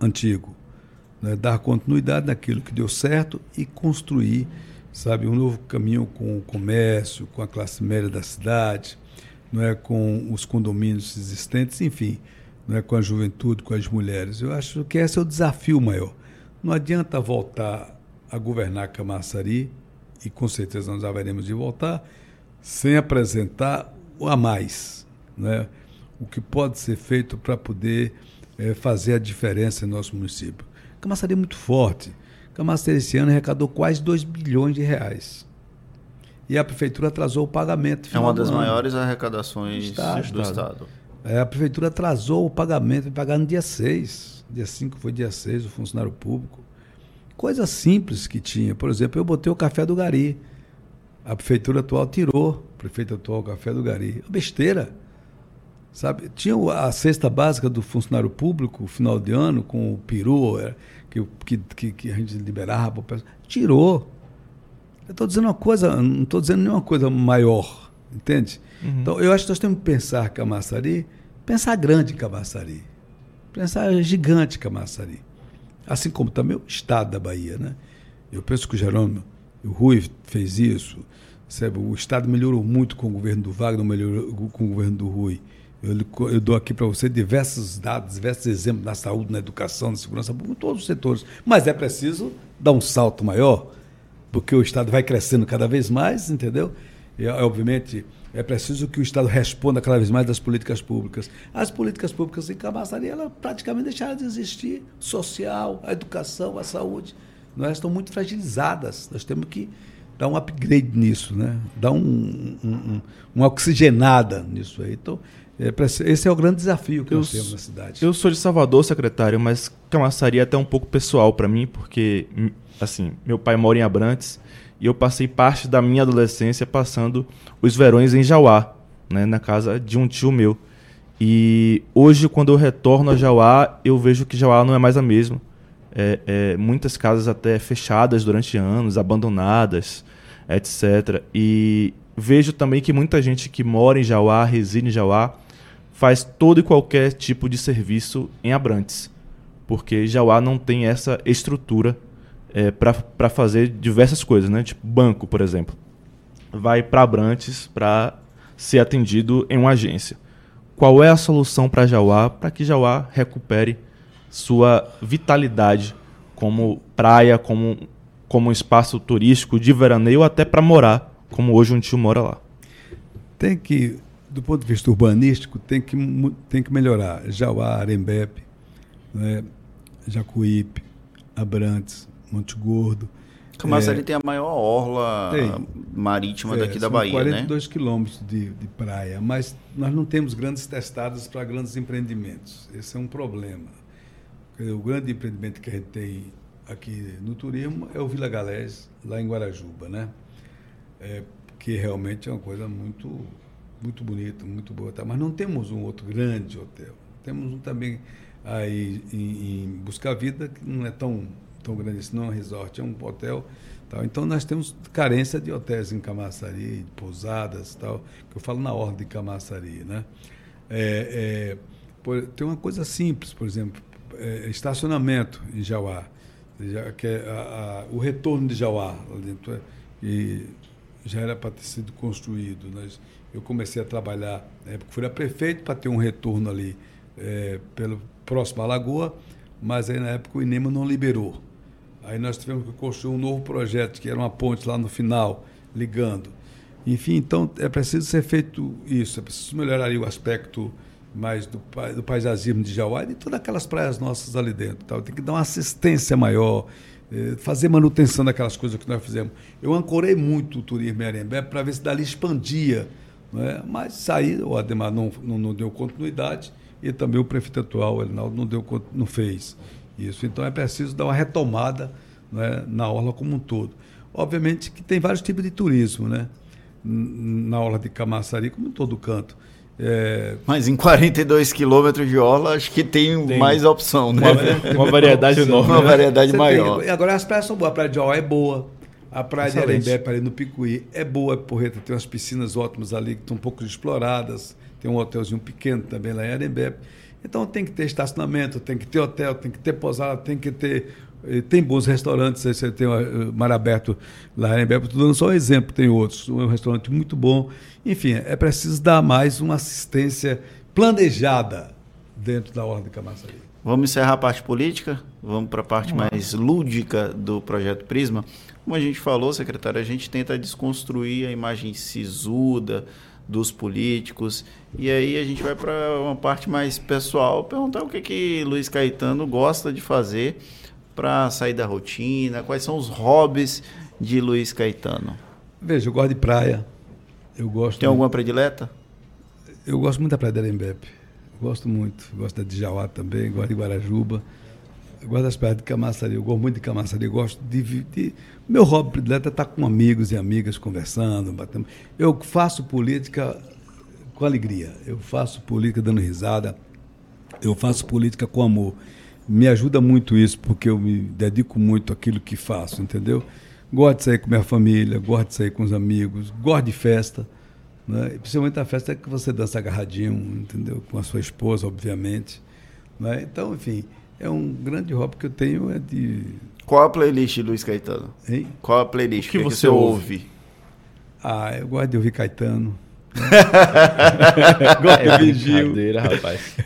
antigo. Né? Dar continuidade naquilo que deu certo e construir, sabe, um novo caminho com o comércio, com a classe média da cidade, não é, com os condomínios existentes, enfim, não é, com a juventude, com as mulheres. Eu acho que esse é o desafio maior. Não adianta voltar a governar Camaçari, e com certeza nós haveremos de voltar, sem apresentar o a mais. Né? O que pode ser feito para poder é, fazer a diferença em nosso município. Camaçari é muito forte. Camaçari esse ano arrecadou quase 2 bilhões de reais e a prefeitura atrasou o pagamento. É uma das maiores arrecadações do Estado. Do estado. É, a prefeitura atrasou o pagamento, pagar no dia 6. Dia 5 foi dia 6, o funcionário público. Coisa simples que tinha. Por exemplo, eu botei o café do Gari. A prefeitura atual tirou, o prefeito atual, o café do Gari. Besteira. Sabe? Tinha a cesta básica do funcionário público, final de ano, com o peru, é, que, que, que a gente liberava. Tirou. Eu estou dizendo uma coisa, não estou dizendo nenhuma coisa maior, entende? Uhum. Então, eu acho que nós temos que pensar Camaçari, pensar grande Camaçari, pensar gigante Camaçari. Assim como também o Estado da Bahia, né? Eu penso que o Jerônimo, o Rui fez isso, sabe? o Estado melhorou muito com o governo do Wagner, melhorou com o governo do Rui. Eu, eu dou aqui para você diversos dados, diversos exemplos na saúde, na educação, na segurança pública, em todos os setores. Mas é preciso dar um salto maior porque o Estado vai crescendo cada vez mais, entendeu? E, obviamente, é preciso que o Estado responda cada vez mais das políticas públicas. As políticas públicas em Camaçari, ela praticamente deixaram de existir. Social, a educação, a saúde. Nós estão muito fragilizadas. Nós temos que dar um upgrade nisso, né? dar um, um, um, uma oxigenada nisso aí. Então, esse é o grande desafio que eu, nós temos na cidade. Eu sou de Salvador, secretário, mas Camaçari é até um pouco pessoal para mim, porque assim, meu pai mora em Abrantes e eu passei parte da minha adolescência passando os verões em Jauá, né, na casa de um tio meu. E hoje, quando eu retorno a Jauá, eu vejo que Jauá não é mais a mesma. É, é, muitas casas até fechadas durante anos, abandonadas, etc. E vejo também que muita gente que mora em Jauá, reside em Jauá, faz todo e qualquer tipo de serviço em Abrantes, porque Jauá não tem essa estrutura é, para fazer diversas coisas, né? Tipo banco, por exemplo. Vai para Abrantes para ser atendido em uma agência. Qual é a solução para Jauá para que Jauá recupere sua vitalidade como praia, como, como espaço turístico de veraneio, até para morar, como hoje um tio mora lá? Tem que, do ponto de vista urbanístico, tem que, tem que melhorar. Jauá, Arembepe, né? Jacuípe, Abrantes, Monte Gordo. Camaçari é, tem a maior orla tem, marítima é, daqui da Bahia, 42 né? quilômetros de, de praia, mas nós não temos grandes testadas para grandes empreendimentos. Esse é um problema. O grande empreendimento que a gente tem aqui no turismo é o Vila Galés, lá em Guarajuba, né? É, que realmente é uma coisa muito, muito bonita, muito boa. Tá? Mas não temos um outro grande hotel. Temos um também aí em, em Busca Vida, que não é tão tão grande isso, não é um resort, é um hotel. Tal. Então nós temos carência de hotéis em Camaçari, de pousadas tal, que eu falo na ordem de Camaçari. Né? É, é, por, tem uma coisa simples, por exemplo, é, estacionamento em Jauá, que é a, a, o retorno de Jauá, dentro, e já era para ter sido construído. Nós, eu comecei a trabalhar, época fui a prefeito para ter um retorno ali é, pelo próximo à lagoa, mas aí na época o INEMA não liberou. Aí nós tivemos que construir um novo projeto, que era uma ponte lá no final, ligando. Enfim, então é preciso ser feito isso, é preciso melhorar o aspecto mais do, do paisagismo de Jauá e de todas aquelas praias nossas ali dentro. Tal. Tem que dar uma assistência maior, eh, fazer manutenção daquelas coisas que nós fizemos. Eu ancorei muito o turismo em Arembé para ver se dali expandia, não é? mas saí, o Ademar não, não, não deu continuidade e também o prefeito atual, Elinaldo, não, deu, não fez isso. Então é preciso dar uma retomada né, na orla como um todo. Obviamente que tem vários tipos de turismo, né? Na orla de Camaçari, como em todo canto. É... Mas em 42 quilômetros de orla, acho que tem, tem mais opção, né? Uma, uma variedade enorme. Uma variedade Você maior. Tem, agora as praias são boas. A praia de é boa. A praia Excelente. de Arembé, ali no Picuí, é boa, é porreta. Tem umas piscinas ótimas ali que estão um pouco exploradas. Tem um hotelzinho pequeno também lá em Arembé. Então tem que ter estacionamento, tem que ter hotel, tem que ter pousada, tem que ter tem bons restaurantes, você tem o Mar Aberto lá em Belo, estou dando só um exemplo, tem outros. Um restaurante muito bom. Enfim, é preciso dar mais uma assistência planejada dentro da Ordem Camaçari. Vamos encerrar a parte política, vamos para a parte mais lúdica do projeto Prisma. Como a gente falou, secretário, a gente tenta desconstruir a imagem sisuda dos políticos. E aí a gente vai para uma parte mais pessoal, perguntar o que, que Luiz Caetano gosta de fazer para sair da rotina? Quais são os hobbies de Luiz Caetano? Veja, eu gosto de praia. Eu gosto. Tem alguma predileta? Eu gosto muito da praia de Arembepe. Gosto muito. Gosto da Djauá também, gosto de Guarajuba. Gosto das praias de Camaçari. Eu gosto muito de Camaçari. Gosto de, de... Meu hobby predileta é estar com amigos e amigas conversando, batendo. Eu faço política com alegria. Eu faço política dando risada. Eu faço política com amor me ajuda muito isso, porque eu me dedico muito àquilo que faço, entendeu? Gosto de sair com minha família, gosto de sair com os amigos, gosto de festa. Né? Principalmente a festa é que você dança agarradinho, entendeu? Com a sua esposa, obviamente. Né? Então, enfim, é um grande hobby que eu tenho é de. Qual a playlist, Luiz Caetano? Hein? Qual a playlist? O que, que, você, que você ouve? ouve? Ah, eu gosto de ouvir Caetano. gosto é de Gil. rapaz.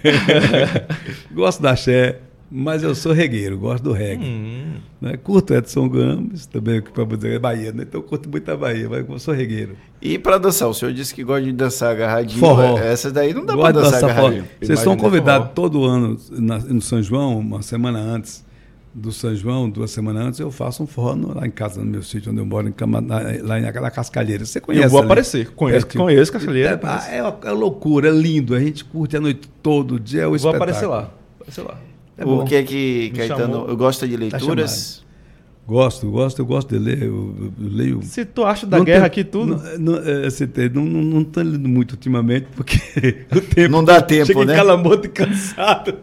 gosto da Xé. Mas eu sou regueiro, gosto do reggae. Hum. Né? Curto Edson Gomes, também para dizer é Bahia, né? então eu curto muito a Bahia, mas eu sou regueiro. E para dançar, o senhor disse que gosta de dançar agarradinho. Forró. Essa daí não dá para dançar, dançar agarradinho. Vocês são convidados todo ano na, no São João, uma semana antes do São João, duas semanas antes, eu faço um forró no, lá em casa, no meu sítio, onde eu moro, em Cama, na, lá na Cascalheira. Você conhece? Eu vou ali? aparecer, conheço, é, conheço Cascalheira. É, é, é, loucura, é lindo, a gente curte a noite todo, dia é o Vou espetáculo. aparecer lá, aparecer lá. É o que é que, Caetano, gosta de tá leituras? Tá gosto, gosto, eu gosto de ler. Eu, eu leio. Se tu acha da não guerra tem, aqui tudo. Não, não, é, não, não, não tô lendo muito ultimamente, porque o tempo. Não dá tempo, chega né? Chega e cansado.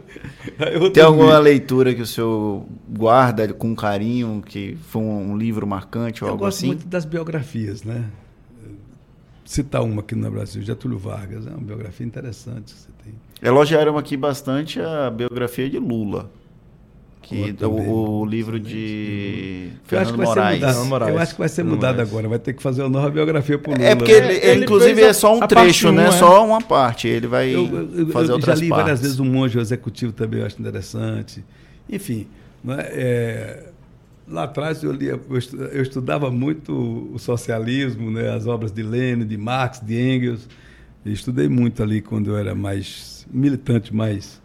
Tem alguma leitura que o senhor guarda com carinho, que foi um livro marcante ou eu algo assim? Eu gosto muito das biografias, né? Citar uma aqui no Brasil, Getúlio Vargas, é uma biografia interessante que você tem. Elogiaram aqui bastante a biografia de Lula. Que, o, o, livro de Fernando Moraes. Eu acho que vai ser mudado agora. Vai ter que fazer uma nova biografia para o é Lula. É porque ele, ele, ele inclusive, é só um trecho, né? É. Só uma parte. Ele vai eu, eu, fazer eu, outras partes. Eu já li partes. várias vezes o Monge Executivo também, eu acho interessante. Enfim, né? é, lá atrás eu, lia, eu estudava muito o socialismo, né? as obras de Lenin, de Marx, de Engels. Eu estudei muito ali quando eu era mais militante mais né,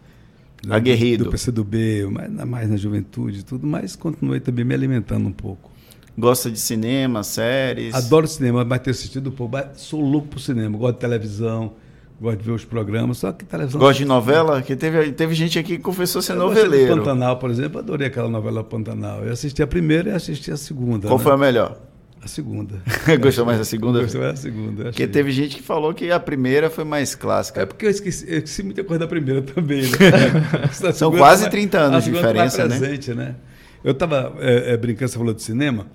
aguerrido do PCdoB, mais, mais na juventude e tudo, mas continuei também me alimentando um pouco. Gosta de cinema, séries? Adoro cinema, mas tenho assistido pouco. Sou louco por cinema, gosto de televisão, gosto de ver os programas, só que televisão... Gosta de novela? Que teve, teve gente aqui que confessou ser eu noveleiro. Pantanal, por exemplo, adorei aquela novela Pantanal. Eu assisti a primeira e assisti a segunda. Qual né? foi a melhor? A segunda. Gostou mais da segunda? Gostou mais da segunda. Porque teve gente que falou que a primeira foi mais clássica. É porque eu esqueci, eu esqueci muita coisa da primeira também, né? São quase 30 anos de diferença, né? presente, né? Eu estava é, é, brincando, você falou de cinema.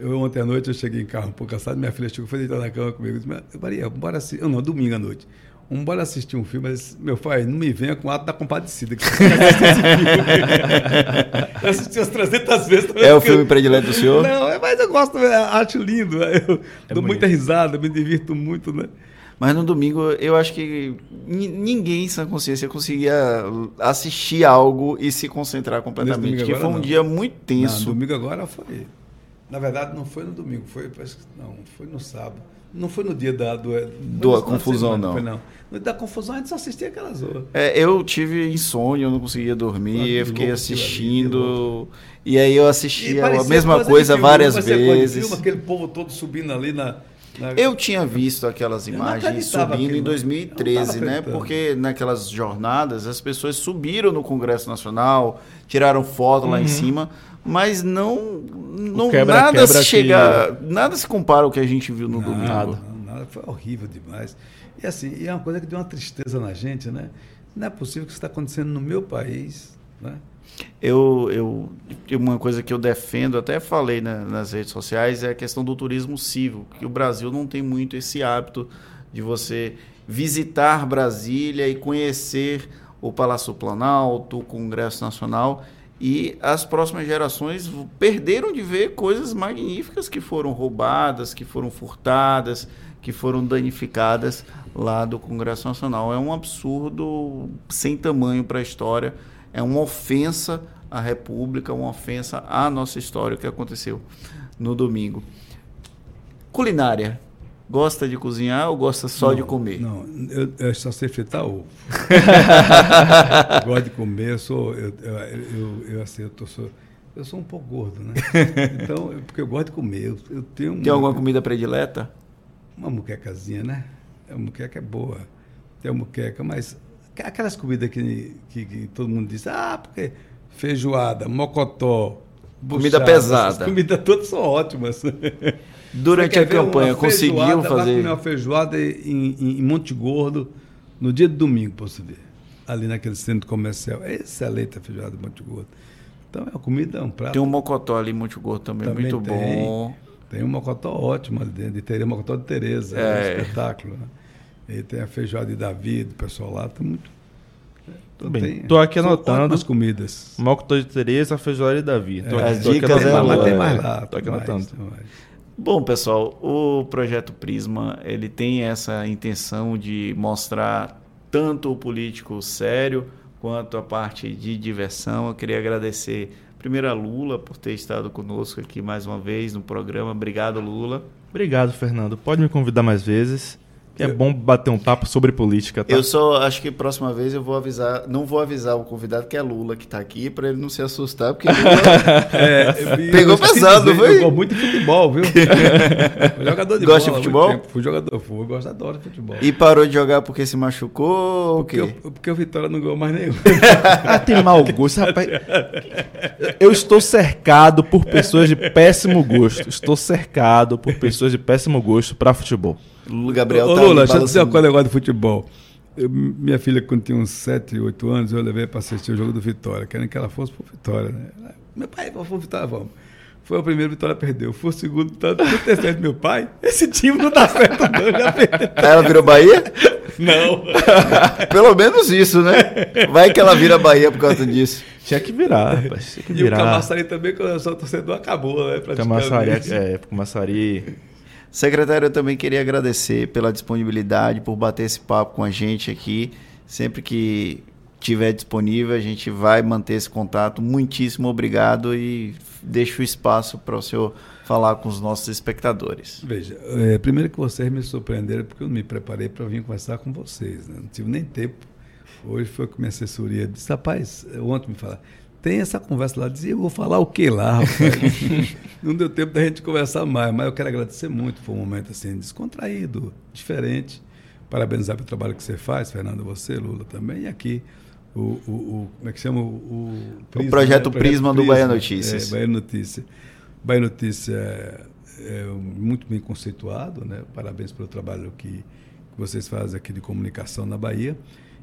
Eu, ontem à noite eu cheguei em carro um pouco cansado, minha filha chegou, foi deitar na cama comigo. Disse, Maria, bora assistir. Eu, não, domingo à noite. Vamos embora assistir um filme, mas, meu pai, não me venha com o ato da compadecida. Que eu assisti umas 300 vezes. É o filme predileto do senhor? Não, mas eu gosto, acho lindo. Eu é dou bonito. muita risada, me divirto muito, né? Mas no domingo eu acho que ninguém em sã consciência conseguia assistir algo e se concentrar completamente. Porque foi um não. dia muito tenso. Não, domingo agora foi. Na verdade, não foi no domingo, foi, não, foi no sábado. Não foi no dia da do, do confusão, não. Foi, não. No dia da confusão a gente só assistia aquelas horas. É, eu tive insônia, eu não conseguia dormir, eu fiquei assistindo. E aí eu assistia a mesma coisa, coisa várias vezes. Filme, aquele povo todo subindo ali na. Eu tinha visto aquelas imagens subindo em 2013, né? Porque naquelas jornadas as pessoas subiram no Congresso Nacional, tiraram foto uhum. lá em uhum. cima, mas não, não quebra, nada quebra se chega, que... nada se compara ao que a gente viu no nada, domingo. Nada, nada, foi horrível demais. E assim, e é uma coisa que deu uma tristeza na gente, né? Não é possível que isso está acontecendo no meu país, né? Eu, eu, uma coisa que eu defendo, até falei na, nas redes sociais, é a questão do turismo civil, que o Brasil não tem muito esse hábito de você visitar Brasília e conhecer o Palácio Planalto, o Congresso Nacional, e as próximas gerações perderam de ver coisas magníficas que foram roubadas, que foram furtadas, que foram danificadas lá do Congresso Nacional. É um absurdo sem tamanho para a história é uma ofensa à República, uma ofensa à nossa história, o que aconteceu no domingo. Culinária. Gosta de cozinhar ou gosta só não, de comer? Não, eu, eu só sei fritar ovo. gosto de comer, eu sou. Eu, eu, eu, eu, assim, eu, tô, sou, eu sou um pouco gordo, né? Então, porque eu gosto de comer. Eu, eu tenho uma, Tem alguma comida predileta? Uma muquecazinha, né? A muqueca é boa. Tem a muqueca, mas Aquelas comidas que, que, que, todo mundo diz, ah, porque feijoada, mocotó, comida pesada. Comidas todas são ótimas. Durante a campanha conseguiu fazer. uma feijoada em, em, em Monte Gordo no dia de domingo, você ver. Ali naquele centro comercial. É excelente a feijoada de Monte Gordo. Então é uma comida, é um prato. Tem um mocotó ali em Monte Gordo também, também muito tem, bom. Tem um mocotó ótimo ali dentro, de Tereza, mocotó de Tereza, é, é um espetáculo. Né? E tem a feijoada de Davi, do pessoal lá, tá muito. Tô bem, tô aqui anotando. as comidas. Mocotó de Tereza, feijoada de Davi. Tô é, aqui, as dicas é mas tem mais lá. Tô aqui mais, anotando. Bom, pessoal, o projeto Prisma, ele tem essa intenção de mostrar tanto o político sério quanto a parte de diversão. Eu queria agradecer primeiro a Lula por ter estado conosco aqui mais uma vez no programa. Obrigado, Lula. Obrigado, Fernando. Pode me convidar mais vezes. É bom bater um papo sobre política, tá? Eu só acho que próxima vez eu vou avisar, não vou avisar o convidado que é Lula que está aqui, para ele não se assustar, porque Lula é, pegou pesado, dizer, foi? Jogou muito futebol, viu? jogador de Gosta bola, de futebol? Fui jogador, fui, gosto, adoro futebol. E parou de jogar porque se machucou? Porque, o porque o Vitória não ganhou mais nenhum. ah, tem mau gosto, rapaz. Eu estou cercado por pessoas de péssimo gosto. Estou cercado por pessoas de péssimo gosto para futebol. Lula Gabriel Ô, tá Lula, deixa eu dizer qual é o negócio de futebol. Eu, minha filha, quando tinha uns 7, 8 anos, eu levei para assistir o jogo do Vitória, querendo que ela fosse para Vitória. Né? Meu pai, vamos para Vitória, vamos. Foi o primeiro, Vitória perdeu. Foi o segundo, Vitória, o terceiro, meu pai. Esse time não dá certo, não, já perdeu. Ela virou Bahia? Não. Pelo menos isso, né? Vai que ela vira Bahia por causa disso. Tinha que virar, rapaz. Tinha que virar. E o Camaçari também, quando eu sou torcedor, acabou, né? Camaçari, é, Camaçari Secretário, eu também queria agradecer pela disponibilidade, por bater esse papo com a gente aqui. Sempre que tiver disponível, a gente vai manter esse contato. Muitíssimo obrigado e deixo o espaço para o senhor falar com os nossos espectadores. Veja, é, primeiro que vocês me surpreenderam porque eu me preparei para vir conversar com vocês. Né? Não tive nem tempo. Hoje foi com minha assessoria. Disse, rapaz, ontem me falaram, tem essa conversa lá, dizia, eu vou falar o que lá, Não deu tempo da gente conversar mais, mas eu quero agradecer muito, foi um momento assim, descontraído, diferente. Parabenizar pelo trabalho que você faz, Fernando, você, Lula também, e aqui o, o, o como é que chama? O, o, Prisma, o projeto, né? Prisma do Bahia Notícias. É, Bahia Notícia. Bahia Notícia é, é, muito bem conceituado, né? Parabéns pelo trabalho que, que vocês fazem aqui de comunicação na Bahia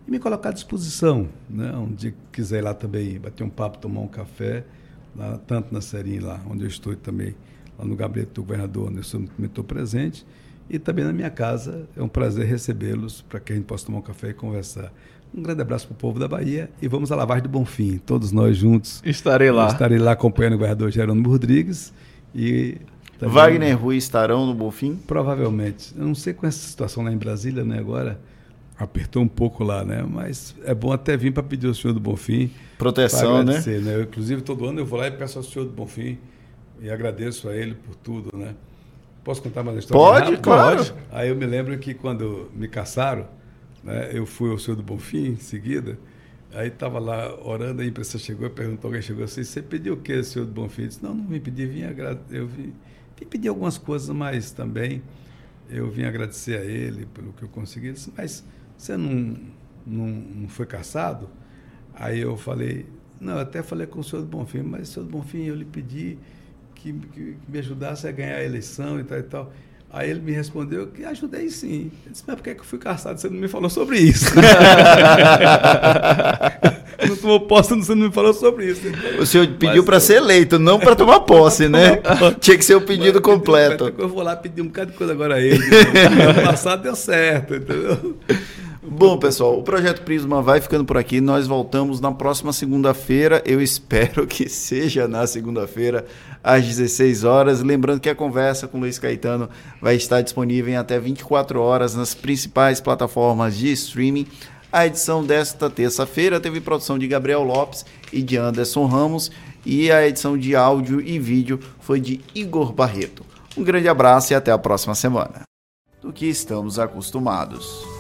e me colocar à disposição. Né? Um dia que quiser ir lá também bater um papo, tomar um café, lá, tanto na Serinha, lá onde eu estou também, lá no gabinete do governador, onde eu também estou presente, e também na minha casa. É um prazer recebê-los para que a gente possa tomar um café e conversar. Um grande abraço para o povo da Bahia e vamos à lavagem do Bonfim, todos nós juntos. Estarei lá. Estarei lá acompanhando o governador Gerônimo Rodrigues e Wagner Rui estarão no Bonfim? Provavelmente. Eu não sei com essa situação lá em Brasília, né, agora apertou um pouco lá, né? Mas é bom até vir para pedir ao senhor do Bonfim. Proteção, né? né? Eu, inclusive, todo ano eu vou lá e peço ao senhor do Bonfim e agradeço a ele por tudo, né? Posso contar mais uma história? Pode, claro. Aí eu me lembro que quando me caçaram, né, eu fui ao senhor do Bonfim em seguida, aí estava lá orando, a imprensa chegou e perguntou, alguém chegou assim, você pediu o que, senhor do Bonfim? Eu disse, não, não me pedi, vim, eu vim, vim pedir algumas coisas, mas também eu vim agradecer a ele pelo que eu consegui. Ele disse, mas você não, não, não foi caçado? Aí eu falei, não, eu até falei com o senhor do Bonfim, mas senhor do Bonfim, eu lhe pedi que, que, me ajudasse a ganhar a eleição e tal e tal. Aí ele me respondeu que ajudei sim. Eu disse, mas por que, é que eu fui caçado? Você não me falou sobre isso. não tomou posse, você não me falou sobre isso. O senhor pediu para ser eleito, não para tomar posse, né? Tinha que ser o pedido mas, completo. Eu vou lá pedir um bocado de coisa agora a ele. ano passado deu certo, entendeu? Bom, pessoal, o Projeto Prisma vai ficando por aqui. Nós voltamos na próxima segunda-feira. Eu espero que seja na segunda-feira, às 16 horas. Lembrando que a conversa com Luiz Caetano vai estar disponível em até 24 horas nas principais plataformas de streaming. A edição desta terça-feira teve produção de Gabriel Lopes e de Anderson Ramos. E a edição de áudio e vídeo foi de Igor Barreto. Um grande abraço e até a próxima semana. Do que estamos acostumados.